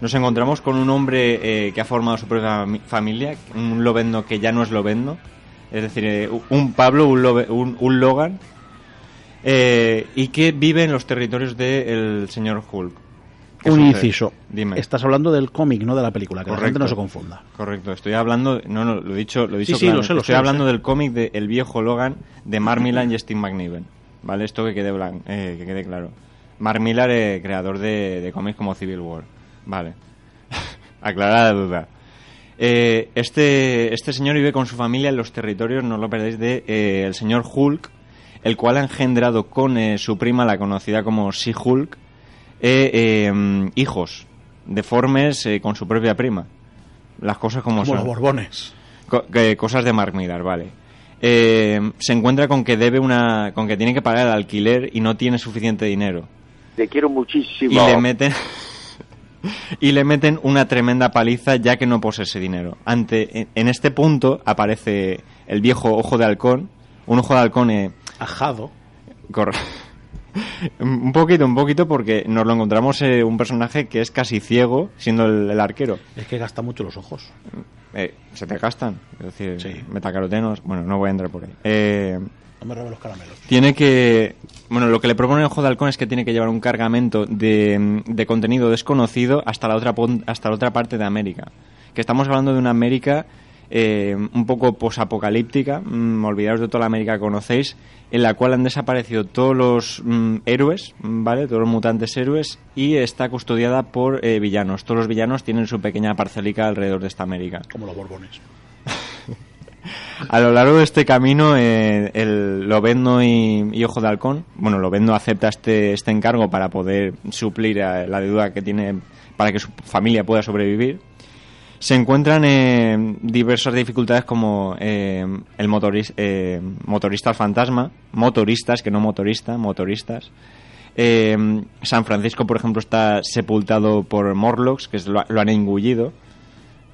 Nos encontramos con un hombre eh, que ha formado su propia mi- familia, un Lobendo que ya no es Lobendo. Es decir, eh, un Pablo, un, Lobe- un, un Logan, eh, y que vive en los territorios del señor Hulk. ¿Qué Un sucede? inciso. Dime. Estás hablando del cómic, no de la película, que la gente no se confunda. Correcto, estoy hablando, no, no, lo he dicho, lo he dicho Sí, sí, lo sé, lo estoy sé, hablando sé. del cómic de El viejo Logan de Mark Millar y Steve McNiven, ¿vale? Esto que quede eh, que quede claro. Mark Millar, eh, creador de, de cómics como Civil War, vale. Aclarada la duda. Eh, este, este señor vive con su familia en los territorios, no lo perdáis, de eh, el señor Hulk, el cual ha engendrado con eh, su prima, la conocida como She-Hulk, eh, eh, hijos deformes eh, con su propia prima. Las cosas como, Como son. los Borbones. Co- cosas de Mark Millar, vale. Eh, se encuentra con que debe una, con que tiene que pagar el alquiler y no tiene suficiente dinero. Te quiero muchísimo. Y le meten y le meten una tremenda paliza ya que no posee ese dinero. Ante en, en este punto aparece el viejo ojo de halcón, un ojo de halcón eh, Ajado. Cor- un poquito, un poquito, porque nos lo encontramos eh, un personaje que es casi ciego, siendo el, el arquero. Es que gasta mucho los ojos. Eh, se te gastan, es decir, Sí. metacarotenos. Bueno, no voy a entrar por ahí. Eh, No me los caramelos. tiene que. Bueno, lo que le propone el ojo de halcón es que tiene que llevar un cargamento de, de contenido desconocido hasta la otra hasta la otra parte de América. Que estamos hablando de una América eh, un poco posapocalíptica, mm, olvidaros de toda la América que conocéis, en la cual han desaparecido todos los mm, héroes, ¿vale? Todos los mutantes héroes, y está custodiada por eh, villanos. Todos los villanos tienen su pequeña parcelica alrededor de esta América. Como los Borbones. A lo largo de este camino, eh, el Lobendo y, y Ojo de Halcón, bueno, Lobendo acepta este, este encargo para poder suplir a la deuda que tiene para que su familia pueda sobrevivir. Se encuentran eh, diversas dificultades como eh, el motoris- eh, motorista al fantasma, motoristas, que no motorista, motoristas. Eh, San Francisco, por ejemplo, está sepultado por Morlocks, que es- lo, lo han engullido.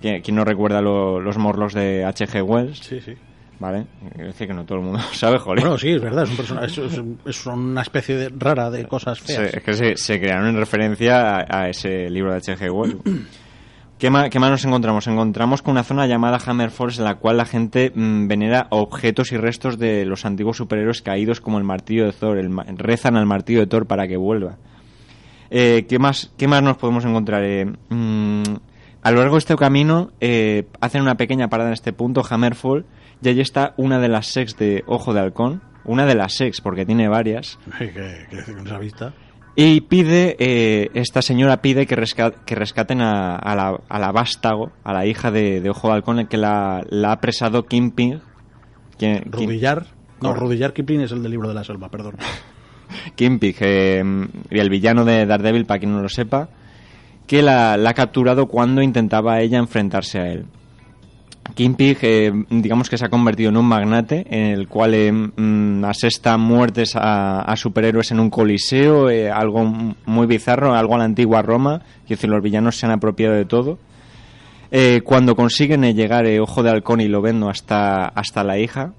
¿Quién no recuerda lo- los Morlocks de H.G. Wells? Sí, sí. ¿Vale? Decir que no todo el mundo sabe, joder. Bueno, sí, es verdad. Es, un persona- es, es- es una especie de, rara de cosas feas. Se- es que se, se crearon en referencia a, a ese libro de H.G. Wells. ¿Qué más, ¿Qué más nos encontramos? Encontramos con una zona llamada Hammer Force en la cual la gente mm, venera objetos y restos de los antiguos superhéroes caídos como el martillo de Thor. el rezan al martillo de Thor para que vuelva. Eh, ¿qué, más, ¿Qué más nos podemos encontrar? Eh, mm, a lo largo de este camino eh, hacen una pequeña parada en este punto, Hammerfall, y allí está una de las sex de Ojo de Halcón. Una de las sex, porque tiene varias. ¿Qué, qué esa vista? Y pide, eh, esta señora pide que, resca- que rescaten a, a la, a la vástago, a la hija de, de Ojo de Halcón, que la, la ha apresado Kingpin. que- Kim- Rudillar. No. Rudillar Kipling es el del libro de la selva, perdón. Kingpin, eh, y el villano de Daredevil, para quien no lo sepa, que la, la ha capturado cuando intentaba ella enfrentarse a él. Kingpin, eh, digamos que se ha convertido en un magnate, en el cual eh, mm, asesta muertes a, a superhéroes en un coliseo, eh, algo muy bizarro, algo a la antigua Roma, es decir, los villanos se han apropiado de todo. Eh, cuando consiguen eh, llegar eh, Ojo de Halcón y Lobendo hasta, hasta la hija,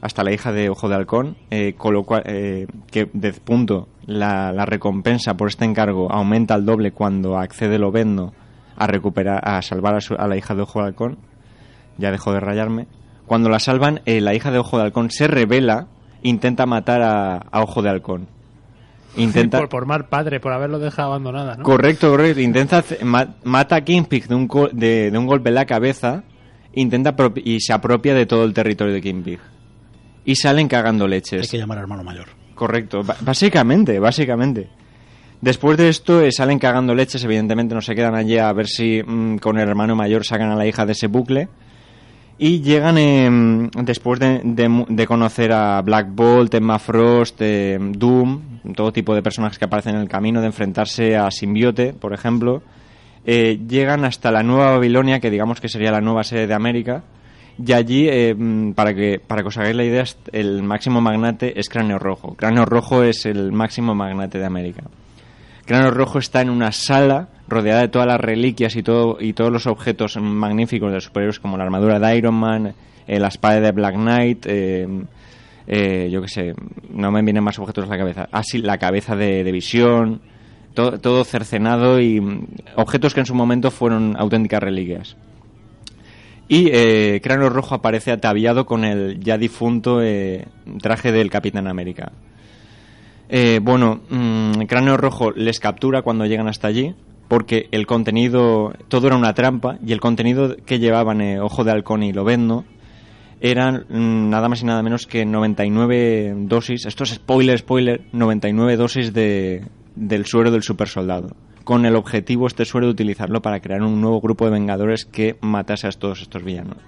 hasta la hija de Ojo de Halcón, con lo cual, que de punto la, la recompensa por este encargo aumenta al doble cuando accede Lobendo a recuperar, a salvar a, su- a la hija de Ojo de Halcón, ya dejo de rayarme. Cuando la salvan, eh, la hija de Ojo de Halcón se revela, intenta matar a, a Ojo de Halcón. Intenta... Por, por mal padre, por haberlo dejado abandonada, ¿no? Correcto, correcto. Intenta ma- mata a Kingpig de un, co- de, de un golpe en la cabeza intenta y se apropia de todo el territorio de Kingpig. Y salen cagando Hay leches. que llamar a hermano mayor. Correcto, básicamente, básicamente. Después de esto eh, salen cagando leches, evidentemente no se quedan allí a ver si mm, con el hermano mayor sacan a la hija de ese bucle. Y llegan em, después de, de conocer a Black Bolt, Emma Frost, em, Doom, todo tipo de personajes que aparecen en el camino, de enfrentarse a Simbiote, por ejemplo. eh, llegan hasta la Nueva Babilonia, que digamos que sería la nueva sede de América. Y allí, eh, mm, para que para que os hagáis la idea, el máximo magnate es Cráneo Rojo. Cráneo Rojo es el máximo magnate de América. Cráneo Rojo está en una sala rodeada de todas las reliquias y todo y todos los objetos magníficos de superhéroes como la armadura de Iron Man, eh, la espada de Black Knight, eh, eh, yo qué sé, no me vienen más objetos a la cabeza. Así la cabeza de, Visión, todo, cercenado y mm, objetos que en su momento fueron auténticas reliquias. Y eh, Cráneo Rojo aparece ataviado con el ya difunto traje del Capitán América. Bueno, mm, Cráneo Rojo les captura cuando llegan hasta allí porque el contenido, todo era una trampa y el contenido que llevaban eh, Ojo de Halcón y Lobezno eran mm, nada más y nada menos que 99 dosis, esto es spoiler, spoiler, 99 dosis de, del suero del supersoldado, con el objetivo este suero de utilizarlo para crear un nuevo grupo de vengadores que matase a todos estos villanos.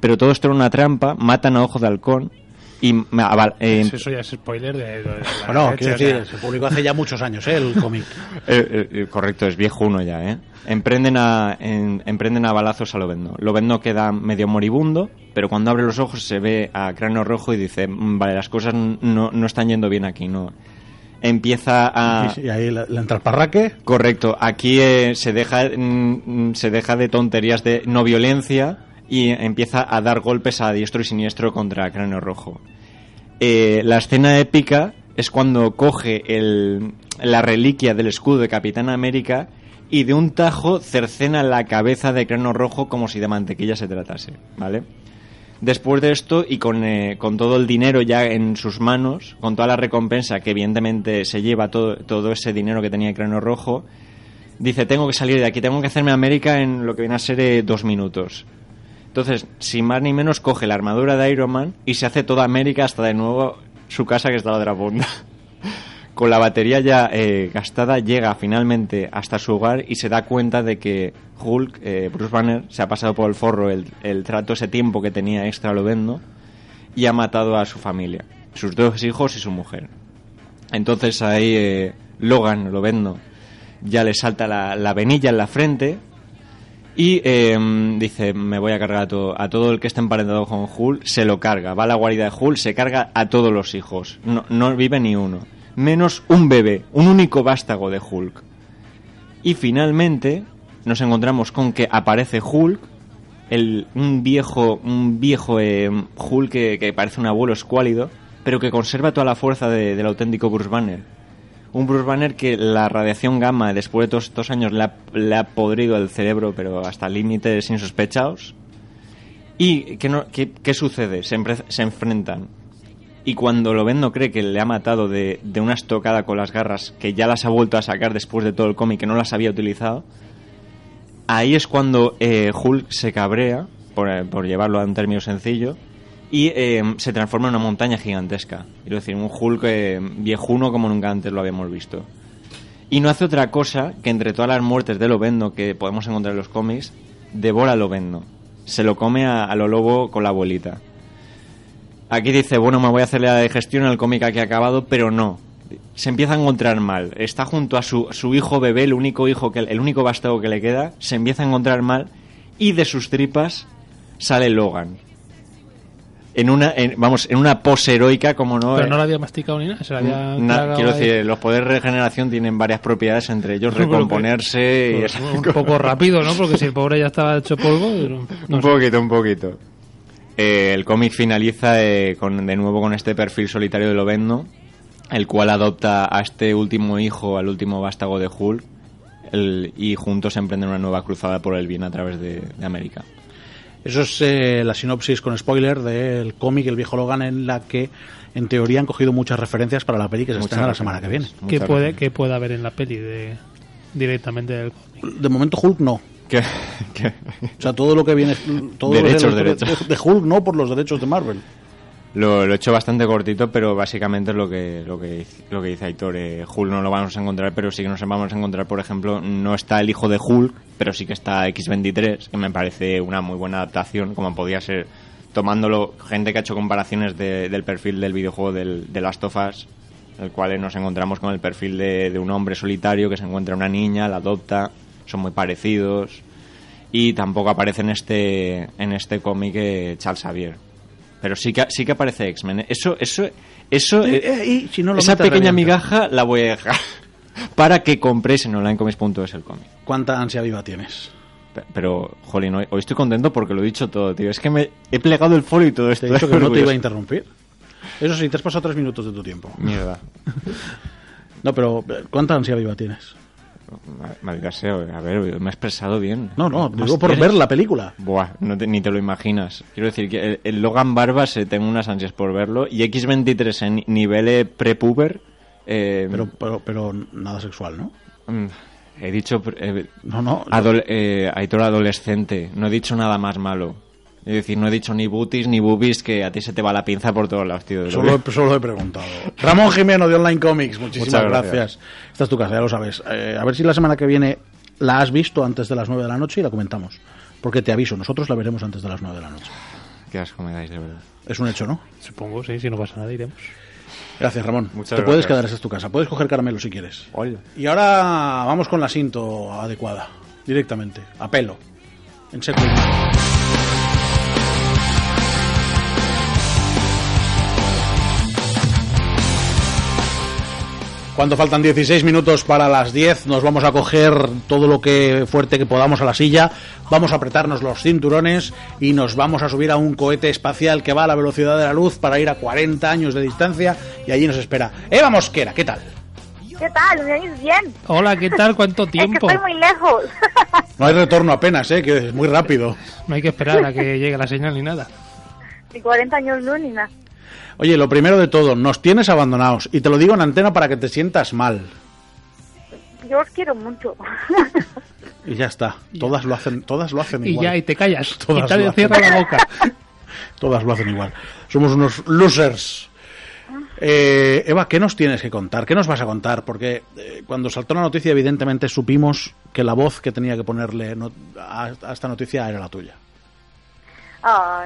Pero todo esto era una trampa, matan a Ojo de Halcón y aval- eh, Eso, eso ya es spoiler de, de- de la Bueno, leche, quiero o sea, decir, se publicó hace ya muchos años, ¿eh? El cómic. Eh, eh, eh, correcto, es viejuno ya, ¿eh? Emprenden a, en- emprenden a balazos a Lobezno. Lobezno queda medio moribundo, pero cuando abre los ojos se ve a Cráneo Rojo y dice, "Mm, vale, las cosas no, no están yendo bien aquí, ¿no? Empieza a... Y, ahí le, entra el parraque. Correcto, aquí eh, se, deja, mm, mm, se deja de tonterías de no violencia y empieza a dar golpes a diestro y siniestro contra Cráneo Rojo. Eh, la escena épica es cuando coge el- la reliquia del escudo de Capitán América y de un tajo cercena la cabeza de Cráneo Rojo como si de mantequilla se tratase, ¿vale? Después de esto y con, eh, con todo el dinero ya en sus manos, con toda la recompensa que evidentemente se lleva todo, todo ese dinero que tenía Cráneo Rojo, dice, tengo que salir de aquí, tengo que hacerme América en lo que viene a ser eh, dos minutos. Entonces, sin más ni menos, coge la armadura de Iron Man y se hace toda América hasta de nuevo su casa que está a la otra. Con la batería ya eh, gastada, llega finalmente hasta su hogar y se da cuenta de que Hulk, eh, Bruce Banner, se ha pasado por el forro el, el trato, ese tiempo que tenía extra lo vendo, y ha matado a su familia, sus dos hijos y su mujer. Entonces ahí eh, Logan, lo vendo, ya le salta la, la venilla en la frente y eh, dice, me voy a cargar a todo, a todo el que esté emparentado con Hulk, se lo carga, va a la guarida de Hulk, se carga a todos los hijos, no, no vive ni uno, menos un bebé, un único vástago de Hulk. Y finalmente nos encontramos con que aparece Hulk, el, un viejo, un viejo eh, Hulk que, que parece un abuelo escuálido, pero que conserva toda la fuerza de- del auténtico Bruce Banner. Un Bruce Banner que la radiación gamma, después de todos estos años, le ha, podrido el cerebro, pero hasta límites insospechados. ¿Y qué, no, qué, sucede? Se, se enfrentan. Y cuando Lovendo cree que le ha matado de, de una estocada con las garras, que ya las ha vuelto a sacar después de todo el cómic, que no las había utilizado, ahí es cuando eh, Hulk se cabrea, por, eh, por llevarlo a un término sencillo, y eh, se transforma en una montaña gigantesca. Quiero decir, un Hulk eh, viejuno como nunca antes lo habíamos visto. Y no hace otra cosa que entre todas las muertes de Lovendo que podemos encontrar en los cómics, devora a Lovendo. Se lo come a, lo lobo con la abuelita. Aquí dice, bueno, me voy a hacer la digestión al cómic aquí acabado, pero no. Se empieza a encontrar mal. Está junto a su, su hijo bebé, el único hijo que el único vástago que le queda, se empieza a encontrar mal y de sus tripas sale Logan. En una, en- vamos, en una pose heroica como no. Pero eh, no la había masticado ni nada, se la había na- quiero ahí. decir, los poderes de regeneración tienen varias propiedades, entre ellos que- recomponerse y Pues, un poco rápido, ¿no? Porque si el pobre ya estaba hecho polvo... no un sé. poquito, un poquito. Eh, el cómic finaliza eh, con, de nuevo con este perfil solitario de Lovendo, el cual adopta a este último hijo, al último vástago de Hulk, el- y juntos emprenden una nueva cruzada por el bien a través de, de América. Eso es eh, la sinopsis con spoiler del cómic El viejo Logan en la que en teoría han cogido muchas referencias para la peli que se Muchas estrena la semana que viene. ¿Qué Muchas puede, qué puede haber en la peli de directamente del cómic? De momento Hulk no. Que- que- O sea, todo lo que viene... Todo lo que Derechos, de- derechos. De Hulk no por los derechos de Marvel. Lo, lo he hecho bastante cortito, pero básicamente es lo que, lo que, lo que dice Aitor. Eh, Hulk no lo vamos a encontrar, pero sí que nos vamos a encontrar, por ejemplo, no está el hijo de Hulk, pero sí que está X-23, que me parece una muy buena adaptación, como podía ser tomándolo gente que ha hecho comparaciones de- del perfil del videojuego de Last of Us, el cual nos encontramos con el perfil de, de un hombre solitario que se encuentra una niña, la adopta, son muy parecidos. Y tampoco aparece en este, en este cómic eh, Charles Xavier. Pero sí que, sí que aparece X-Men. Eso, eso, eso, Eh, eh, eh, y si no lo esa pequeña revienta. migaja la voy a dejar para que compréis en onlinecomics.es el cómic. ¿Cuánta ansia viva tienes? Pe- Pero, jolín, hoy, hoy estoy contento porque lo he dicho todo, tío. Es que me he plegado el foro y todo esto. Te he dicho que no te iba a interrumpir. Eso sí, te has pasado tres minutos de tu tiempo. Mierda. No, pero ¿cuánta ansia viva tienes? Ma- Maldita a ver, me he expresado bien. No, no, ¿Más digo por ver la película. Buah, no te- ni te lo imaginas. Quiero decir que el, el Logan Barbas eh, tengo unas ansias por verlo y X23 en nivel prepuber. eh, Pero, pero, pero nada sexual, ¿no? mm, he dicho eh, No, no. adole- eh, Aitor adolescente. No he dicho nada más malo. Es decir, no he dicho ni booties ni boobies que a ti se te va la pinza por todos lados, tío. Solo, solo he preguntado. Ramón Jimeno de Online Comics, muchísimas Muchas gracias. gracias. Esta es tu casa, ya lo sabes. Eh, a ver si la semana que viene la has visto antes de las 9 de la noche y la comentamos. Porque te aviso, nosotros la veremos antes de las 9 de la noche. Qué asco me dais, de verdad. Es un hecho, ¿no? Supongo, sí, si no pasa nada, iremos. Gracias, Ramón. Muchas te puedes gracias. quedar, esa es tu casa. Puedes coger caramelo si quieres. Hola. Y ahora vamos con la cinto adecuada, directamente, a pelo, en seco. Cuando faltan 16 minutos para las 10, nos vamos a coger todo lo que fuerte que podamos a la silla, vamos a apretarnos los cinturones y nos vamos a subir a un cohete espacial que va a la velocidad de la luz para ir a 40 años de distancia y allí nos espera Eva Mosquera. ¿Qué tal? ¿Qué tal? ¿Me oís bien? Hola, ¿qué tal? ¿Cuánto Es que tiempo? estoy muy lejos. No hay retorno apenas, ¿eh? que es muy rápido. No hay que esperar a que llegue la señal ni nada. Ni 40 años luz ni nada. Oye, lo primero de todo, nos tienes abandonados. Y te lo digo en antena para que te sientas mal. Yo os quiero mucho. Y ya está. Todas lo hacen, todas lo hacen Y igual. ya, y te callas. Todas y te lo cierra hacen. la boca. Todas lo hacen igual. Somos unos losers. Eh, Eva, ¿qué nos tienes que contar? ¿Qué nos vas a contar? Porque eh, cuando saltó la noticia, evidentemente supimos que la voz que tenía que ponerle no- a, a esta noticia era la tuya. Ah,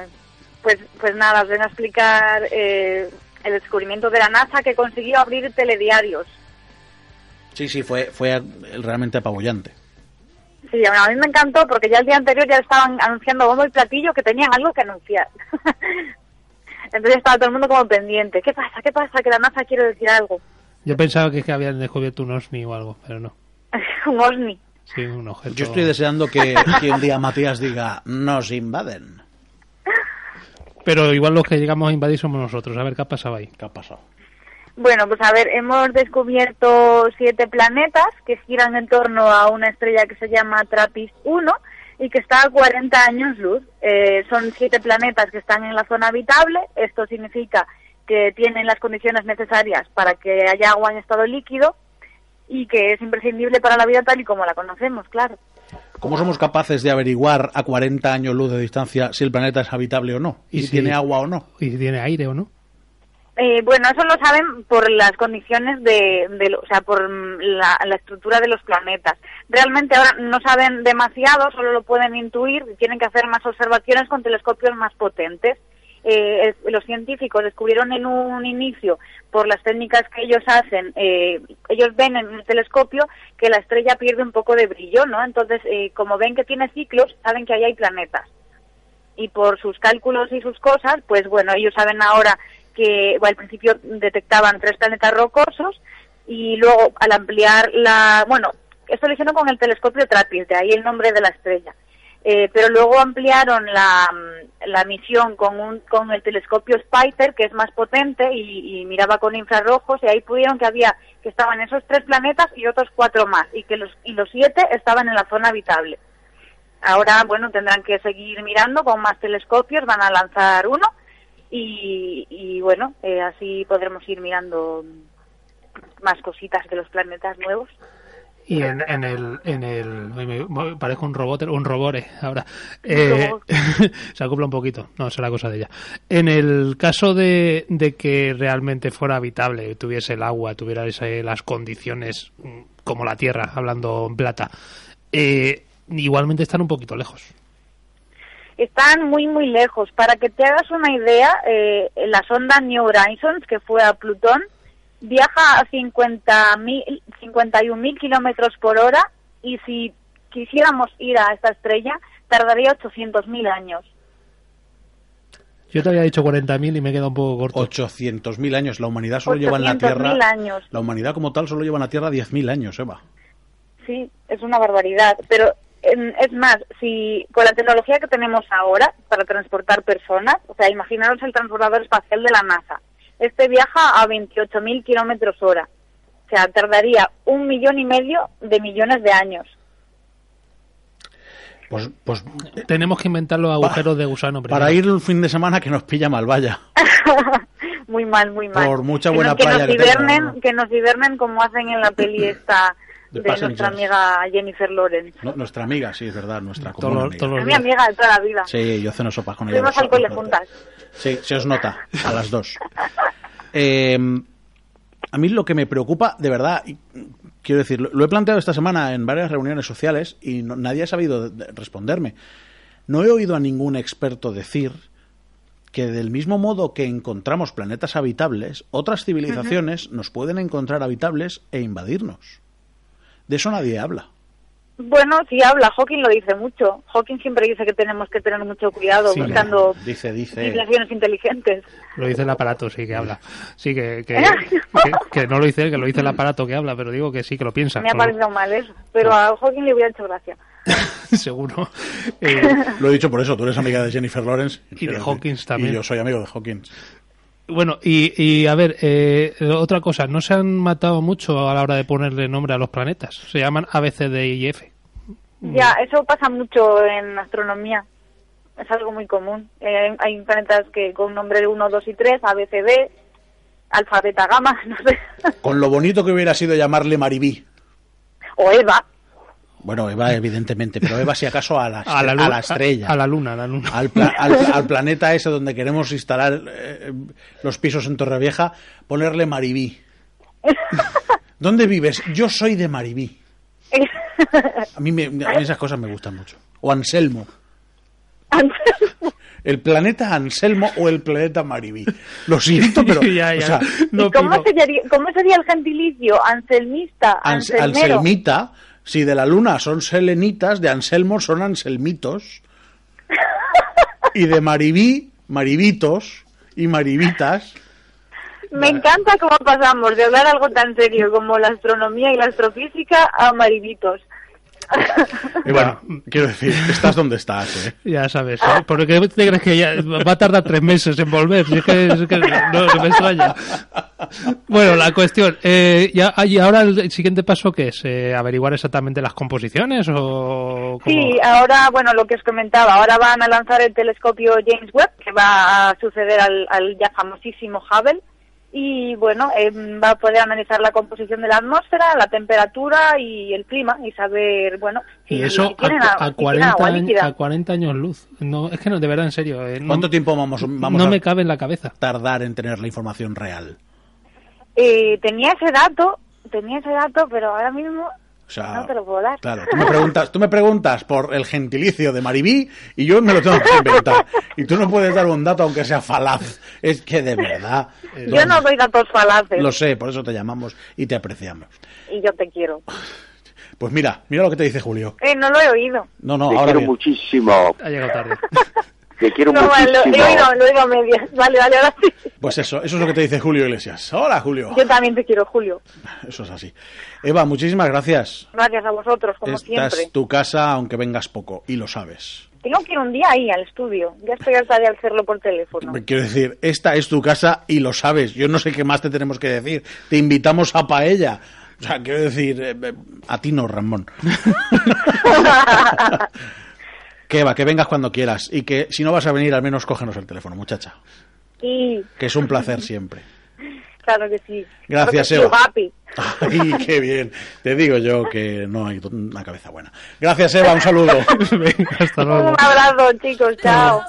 pues, pues nada, os vengo a explicar eh, el descubrimiento de la NASA que consiguió abrir telediarios. Sí, sí, fue, fue realmente apabullante. Sí, bueno, a mí me encantó porque ya el día anterior ya estaban anunciando bombo y platillo que tenían algo que anunciar. Entonces estaba todo el mundo como pendiente. ¿Qué pasa? ¿Qué pasa? Que la NASA quiere decir algo. Yo pensaba que, es que habían descubierto un OSNI o algo, pero no. Un OSNI. Sí, un objeto. Yo estoy deseando que, que un día Matías diga, nos invaden. Pero igual los que llegamos a invadir somos nosotros. A ver qué ha pasado ahí. ¿Qué ha pasado? Bueno, pues a ver, hemos descubierto siete planetas que giran en torno a una estrella que se llama TRAPPIST 1 y que está a 40 años luz. Eh, son siete planetas que están en la zona habitable. Esto significa que tienen las condiciones necesarias para que haya agua en estado líquido y que es imprescindible para la vida tal y como la conocemos, claro. ¿Cómo somos capaces de averiguar a 40 años luz de distancia si el planeta es habitable o no? ¿Y, Y si tiene agua o no? Y si tiene aire o no. Eh, bueno, eso lo saben por las condiciones de, o sea, por mm, la, la estructura de los planetas. Realmente ahora no saben demasiado, solo lo pueden intuir, tienen que hacer más observaciones con telescopios más potentes. Eh, los científicos descubrieron en un inicio, por las técnicas que ellos hacen, eh, ellos ven en el telescopio que la estrella pierde un poco de brillo, ¿no? Entonces, eh, como ven que tiene ciclos, saben que ahí hay planetas y por sus cálculos y sus cosas, pues bueno, ellos saben ahora que bueno, al principio detectaban tres planetas rocosos y luego al ampliar la, bueno, esto lo hicieron con el telescopio TRAPPIST, de ahí el nombre de la estrella. Eh, pero luego ampliaron la, la misión con, un, con el telescopio Spicer, que es más potente y, miraba con infrarrojos, y ahí pudieron que había que estaban esos tres planetas y otros cuatro más, y que los, y los siete estaban en la zona habitable. Ahora, bueno, tendrán que seguir mirando con más telescopios, van a lanzar uno y, y bueno, eh, así podremos ir mirando más cositas de los planetas nuevos. Y en, en el, en el, me- me parezco un robot, un robore ahora. Eh, robot. se acopla un poquito, no, será cosa de ella. En el caso de, de que realmente fuera habitable, tuviese el agua, tuviera ese- las condiciones mm, como la Tierra, hablando en plata, eh, igualmente están un poquito lejos. Están muy, muy lejos. Para que te hagas una idea, eh, la sonda New Horizons, que fue a Plutón, viaja a 50.000 51.000 kilómetros por hora y si quisiéramos ir a esta estrella, tardaría 800.000 años. Yo te había dicho 40.000 y me he quedado un poco corto. 800.000 años. La humanidad solo lleva en la 800.000 Tierra... años. La humanidad como tal solo lleva en la Tierra 10.000 años, Eva. Sí, es una barbaridad. Pero es más, si con la tecnología que tenemos ahora para transportar personas, o sea, imaginaros el transportador espacial de la NASA. Este viaja a 28.000 kilómetros hora. O sea, tardaría un millón y medio de millones de años. Pues, pues Tenemos que inventar los agujeros de gusano primero. para ir un fin de semana que nos pilla mal, vaya. muy mal, muy mal. Por mucha Que buena nos- que playa nos que hibernen, tenga, ¿no? que nos hibernen como hacen en la peli esta de nuestra amiga Jennifer Lawrence. No, nuestra amiga, sí, es verdad, nuestra Todos común los- amiga. todos los Es mi amiga de toda la vida. Sí, yo ceno sopas con ella. Fuimos al cole juntas. Sí, se os nota, a las dos. Eh, a mí lo que me preocupa, de verdad, quiero decir, lo, lo he planteado esta semana en varias reuniones sociales y no- nadie ha sabido de- de responderme. No he oído a ningún experto decir que del mismo modo que encontramos planetas habitables, otras civilizaciones nos pueden encontrar habitables e invadirnos. De eso nadie habla. Bueno, sí habla, Hawking lo dice mucho. Hawking siempre dice que tenemos que tener mucho cuidado Sí, buscando Dice, dice. civilizaciones inteligentes. Lo dice el aparato, sí, que habla. Sí, que, que, que, que no lo dice él, que lo dice el aparato que habla, pero digo que sí, que lo piensa. Me ha parecido mal eso, pero a Hawking le hubiera hecho gracia. Seguro. Eh, Lo he dicho por eso, tú eres amiga de Jennifer Lawrence. Y de Hawkins también. Y yo soy amigo de Hawkins. bueno, y, y a ver, eh, otra cosa, no se han matado mucho a la hora de ponerle nombre a los planetas. Se llaman A, B, C, D y F. Ya, eso pasa mucho en astronomía. Es algo muy común. Eh, hay planetas que con nombre 1, 2 y 3, A, B, C, D, alfa, beta, gamma, no sé. Con lo bonito que hubiera sido llamarle Maribí. o Eva. Bueno, Eva, evidentemente, pero Eva, si acaso, a la, A la, a la estrella. A, la luna, a la luna. Al, pla- al- al planeta ese donde queremos instalar eh, los pisos en Torrevieja, ponerle Maribí. ¿Dónde vives? Yo soy de Maribí. A mí, me- a mí esas cosas me gustan mucho. O Anselmo. El planeta Anselmo o el planeta Maribí. Lo siento, pero. Ya, ya. o sea, No ¿Y cómo sería, cómo sería el gentilicio? Anselmista, Ans- anselmero. Anselmita, si de la luna son selenitas, de Anselmo son anselmitos. Y de Maribí, maribitos y maribitas. Me encanta cómo pasamos de hablar algo tan serio como la astronomía y la astrofísica a maribitos. Y bueno, quiero decir, estás donde estás, ¿eh? Ya sabes, ¿eh? ¿por qué te crees que ya va a tardar tres meses en volver? Si es que, es que no, no me extraña. Bueno, la cuestión, eh, ya, y ahora el siguiente paso, ¿qué es? Eh, ¿Averiguar exactamente las composiciones o cómo? Sí, ahora, bueno, lo que os comentaba, ahora van a lanzar el telescopio James Webb, que va a suceder al, al ya famosísimo Hubble, y bueno, eh, va a poder analizar la composición de la atmósfera, la temperatura y el clima, y saber, bueno, si, Y eso si tienen, a, a- si tienen 40 agua años, líquida. a 40 años luz. No, es que no, de verdad, en serio. eh, no- ¿Cuánto tiempo vamos, vamos no a me cabe en la cabeza. tardar en tener la información real? Eh, tenía ese dato, tenía ese dato, pero ahora mismo O sea, no te lo puedo dar. Claro, tú me preguntas, tú me preguntas por el gentilicio de Maribí y yo me lo tengo que inventar. Y tú no puedes dar un dato aunque sea falaz. Es que de verdad. Yo no doy datos falaces, Lo sé, por eso te llamamos y te apreciamos. y yo te quiero. Pues mira, mira lo que te dice Julio. Eh, no lo he oído. No, no, Te ahora quiero bien. muchísimo. Ha llegado tarde. Te quiero No, vale, lo, muchísimo. he oído, lo oído a medias. Vale, vale, ahora sí. Pues eso, eso es lo que te dice Julio Iglesias. Hola, Julio. Yo también te quiero, Julio. Eso es así. Eva, muchísimas gracias. Gracias a vosotros, como Esta siempre. es tu casa, aunque vengas poco, y lo sabes. Tengo que ir un día ahí al estudio. Ya estoy harta de hacerlo por teléfono. Quiero decir, esta es tu casa y lo sabes. Yo no sé qué más te tenemos que decir. Te invitamos a paella. O sea, quiero decir, eh, eh, a ti no, Ramón. Que va, que vengas cuando quieras. Y que si no vas a venir, al menos cógenos el teléfono, muchacha. Y Que es un placer siempre. claro que sí. Gracias, Claro que sí, Eva. papi. Ay, qué bien. Te digo yo que no hay una cabeza buena. Gracias, Eva. Un saludo. Venga, hasta Un luego. abrazo, chicos. Chao.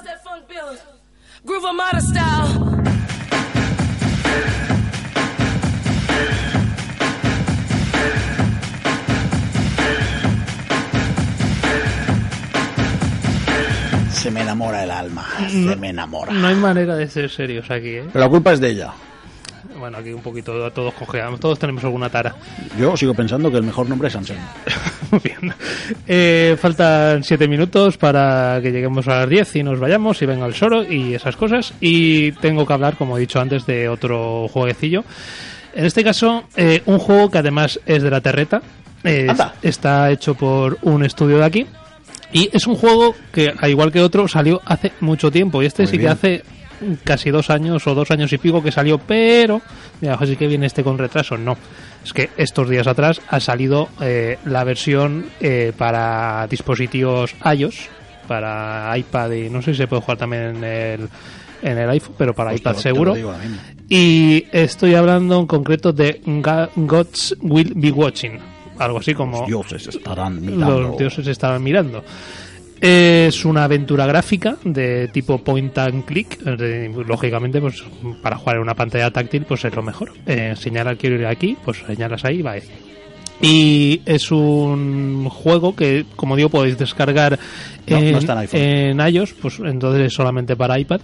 Enamora el alma. Se me enamora. No hay manera de ser serios aquí, ¿eh? Pero la culpa es de ella. Bueno, aquí un poquito todos cojeamos, todos tenemos alguna tara. Yo sigo pensando que el mejor nombre es Anselmo. Muy bien. Eh, faltan 7 minutos para que lleguemos a las 10 y nos vayamos y venga el soro y esas cosas. Y tengo que hablar, como he dicho antes, de otro jueguecillo. En este caso, eh, un juego que además es de la terreta. Está hecho por un estudio de aquí. Y es un juego que, al igual que otro, salió hace mucho tiempo. Y este Muy sí que hace casi dos años o dos años y pico que salió, pero mira, así que viene este con retraso. No, es que estos días atrás ha salido eh, la versión eh, para dispositivos iOS, para iPad y no sé si se puede jugar también en el, en el iPhone, pero para Pues iPad seguro. Y estoy hablando en concreto de Gods Will Be Watching, algo así como Los dioses estarán mirando. los dioses estaban mirando. Es una aventura gráfica de tipo point and click. Lógicamente, pues para jugar en una pantalla táctil, pues es lo mejor. Eh, señalar quiero ir aquí, pues señalas ahí va ahí. Y es un juego que, como digo, podéis descargar No, no en, está en iPhone. en iOS, pues entonces es solamente para iPad.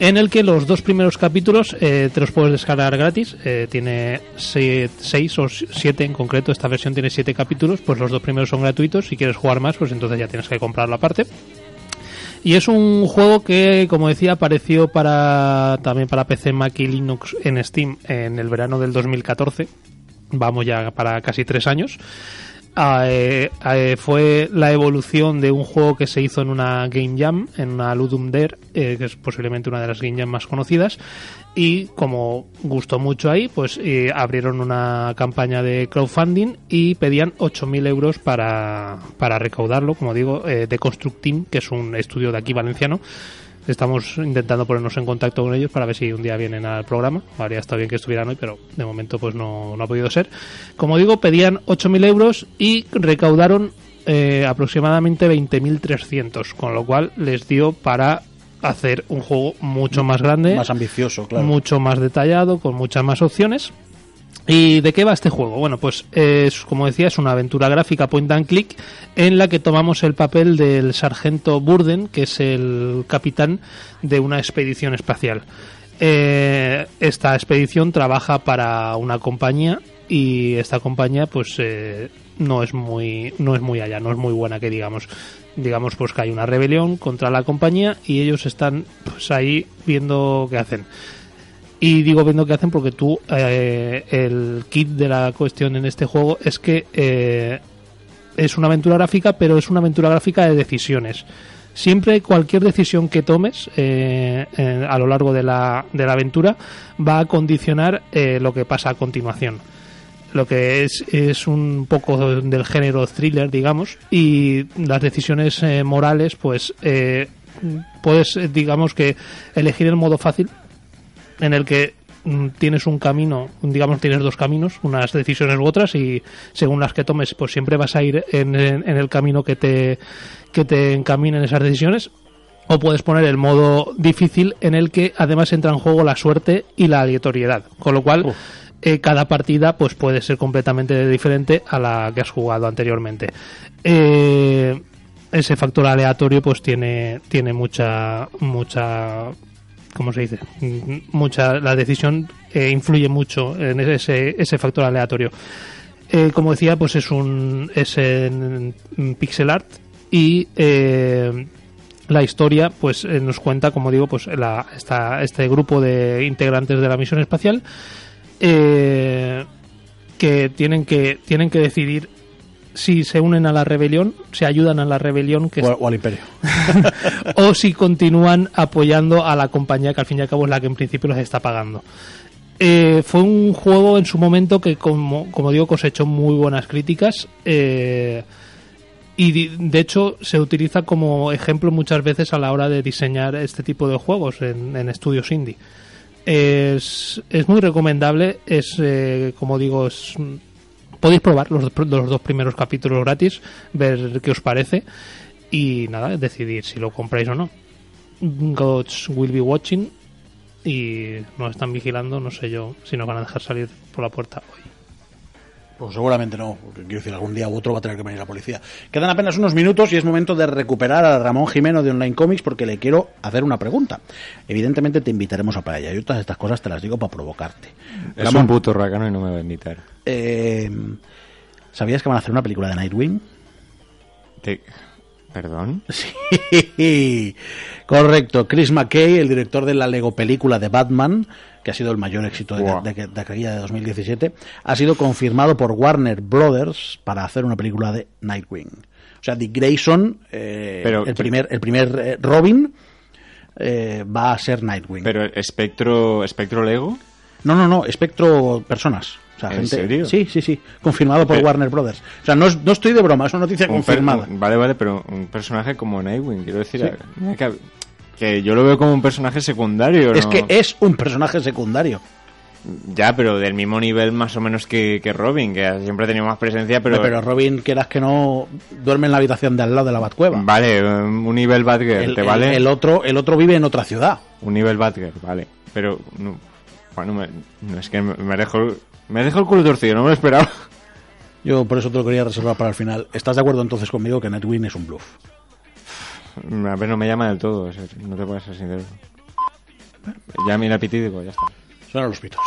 En el que los dos primeros capítulos eh, te los puedes descargar gratis. eh, tiene se- seis o siete en concreto. Esta versión tiene siete capítulos. Pues los dos primeros son gratuitos. Si quieres jugar más, pues entonces ya tienes que comprarlo aparte. Y es un juego que, como decía, apareció para también para PC, Mac y Linux en Steam en el verano del 2014. Vamos ya para casi tres años. Eh, eh, fue la evolución de un juego que se hizo en una Game Jam, en una Ludum Dare, eh, que es posiblemente una de las Game Jam más conocidas. Y como gustó mucho ahí, pues eh, abrieron una campaña de crowdfunding y pedían 8.000 euros para, para recaudarlo, como digo, eh, de Construct Team, que es un estudio de aquí valenciano. Estamos intentando ponernos en contacto con ellos para ver si un día vienen al programa. Habría estado bien que estuvieran hoy, pero de momento pues no, no ha podido ser. Como digo, pedían 8.000 euros y recaudaron eh, aproximadamente 20.300, con lo cual les dio para hacer un juego mucho más grande, Más ambicioso, claro. mucho más detallado, con muchas más opciones. ¿Y de qué va este juego? Bueno, pues es, como decía, es una aventura gráfica point and click en la que tomamos el papel del sargento Burden, que es el capitán de una expedición espacial. Eh, esta expedición trabaja para una compañía y esta compañía pues eh, no es muy no es muy allá, no es muy buena que digamos. Digamos pues que hay una rebelión contra la compañía y ellos están pues ahí viendo qué hacen. Y digo viendo qué hacen porque tú, eh, el kit de la cuestión en este juego es que eh, es una aventura gráfica, pero es una aventura gráfica de decisiones. Siempre cualquier decisión que tomes eh, a lo largo de la, de la aventura va a condicionar eh, lo que pasa a continuación. Lo que es, es un poco del género thriller, digamos, y las decisiones eh, morales, pues eh, puedes, digamos que, elegir el modo fácil en el que mm, tienes un camino, digamos tienes dos caminos, unas decisiones u otras y según las que tomes pues siempre vas a ir en, en- en el camino que te, que te encaminen esas decisiones. O puedes poner el modo difícil en el que además entra en juego la suerte y la aleatoriedad, con lo cual eh, cada partida pues puede ser completamente diferente a la que has jugado anteriormente. Eh, ese factor aleatorio pues tiene tiene mucha mucha ¿cómo se dice? Mucha, la decisión eh, influye mucho en ese, ese factor aleatorio. Eh, como decía, pues es un es en, pixel art y eh, la historia pues eh, nos cuenta, como digo, pues la, esta, este grupo de integrantes de la misión espacial que tienen que tienen que decidir si se unen a la rebelión, se ayudan a la rebelión que O, o al imperio. o si continúan apoyando a la compañía que al fin y al cabo es la que en principio los está pagando. Eh, fue un juego en su momento que, como, como digo, cosechó muy buenas críticas. eh, Y de hecho se utiliza como ejemplo muchas veces a la hora de diseñar este tipo de juegos en, en estudios indie. Es, es muy recomendable, es eh, como digo, es, podéis probar los, los dos primeros capítulos gratis, ver qué os parece y nada, decidir si lo compráis o no. Gods will be watching y nos están vigilando, no sé yo si nos van a dejar salir por la puerta hoy. Pues seguramente no, porque quiero decir, algún día u otro va a tener que venir la policía. Quedan apenas unos minutos y es momento de recuperar a Ramón Jimeno de Online Comics porque le quiero hacer una pregunta. Evidentemente te invitaremos a paella. Yo todas estas cosas te las digo para provocarte. Es Ramón, un puto racano y no me va a invitar. eh, ¿sabías que van a hacer una película de Nightwing? Te- ¿Perdón? Sí, correcto. Chris McKay, el director de la Lego película de Batman, que ha sido el mayor éxito de, de, de aquella de 2017, ha sido confirmado por Warner Brothers para hacer una película de Nightwing. O sea, Dick Grayson, eh, Pero- el primer, el primer eh, Robin, eh, va a ser Nightwing. ¿Pero espectro, espectro Lego? No, no, no, espectro personas. O sea, ¿En gente- serio? Sí, sí, sí. Confirmado por Pero- Warner Brothers. O sea, no, es- no estoy de broma, es una noticia Un per- confirmada. un- vale, vale, pero un personaje como Nightwing, quiero decir, que, que yo lo veo como un personaje secundario. Es ¿no? que es un personaje secundario. Ya, pero del mismo nivel más o menos que, que Robin, que siempre ha tenido más presencia, pero... Pero, Robin, quieras que no, duerme en la habitación de al lado de la Batcueva. Vale, un nivel Batgirl, el, ¿te vale? el otro, el otro vive en otra ciudad. Un nivel Batgirl, vale. Pero, no, bueno, me, no, es que me, me dejó, me dejó el culo torcido, no me lo esperaba. Yo por eso te lo quería reservar para el final. ¿Estás de acuerdo entonces conmigo que Nightwing es un bluff? A ver, no me llama del todo, no te puedo ser sincero. Ya mira digo, ya está. Suenan los pitos.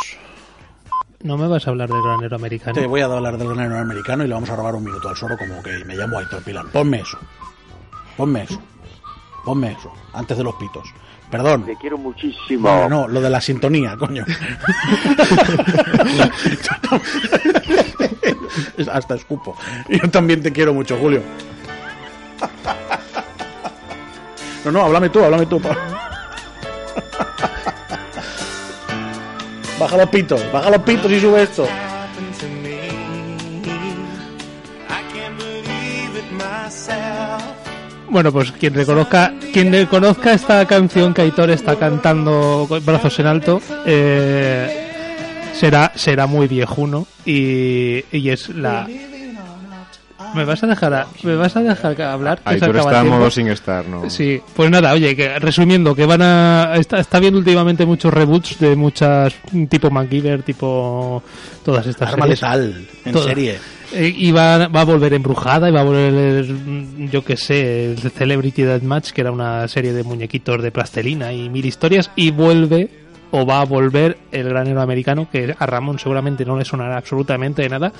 ¿No me vas a hablar del granero americano? Te voy a hablar del granero americano y le vamos a robar un minuto al soro como que me llamo Aitor Pilán. Ponme eso. Ponme eso. Ponme eso. Antes de los pitos. Perdón. Te quiero muchísimo. No, no, lo de la sintonía, coño. Hasta escupo. Yo también te quiero mucho, Julio. No, no, háblame tú, háblame tú. Baja los pitos, baja los pitos y sube esto. Bueno, pues quien reconozca, quien reconozca esta canción que Aitor está cantando con brazos en alto, eh, será, será muy viejuno y, y es la. ¿Me vas a dejar, a- me vas a dejar hablar? Aitor acaba está en modo sin estar, ¿no? Sí, pues nada, oye, que resumiendo, que van a. Está, está viendo últimamente muchos reboots de muchas. tipo MacGyver, tipo. todas estas Arma series. letal, en serie. Eh, y va, va a volver embrujada y va a volver, yo que sé, el Celebrity Deathmatch, que era una serie de muñequitos de plastelina y mil historias, y vuelve o va a volver el granero americano, que a Ramón seguramente no le sonará absolutamente de nada.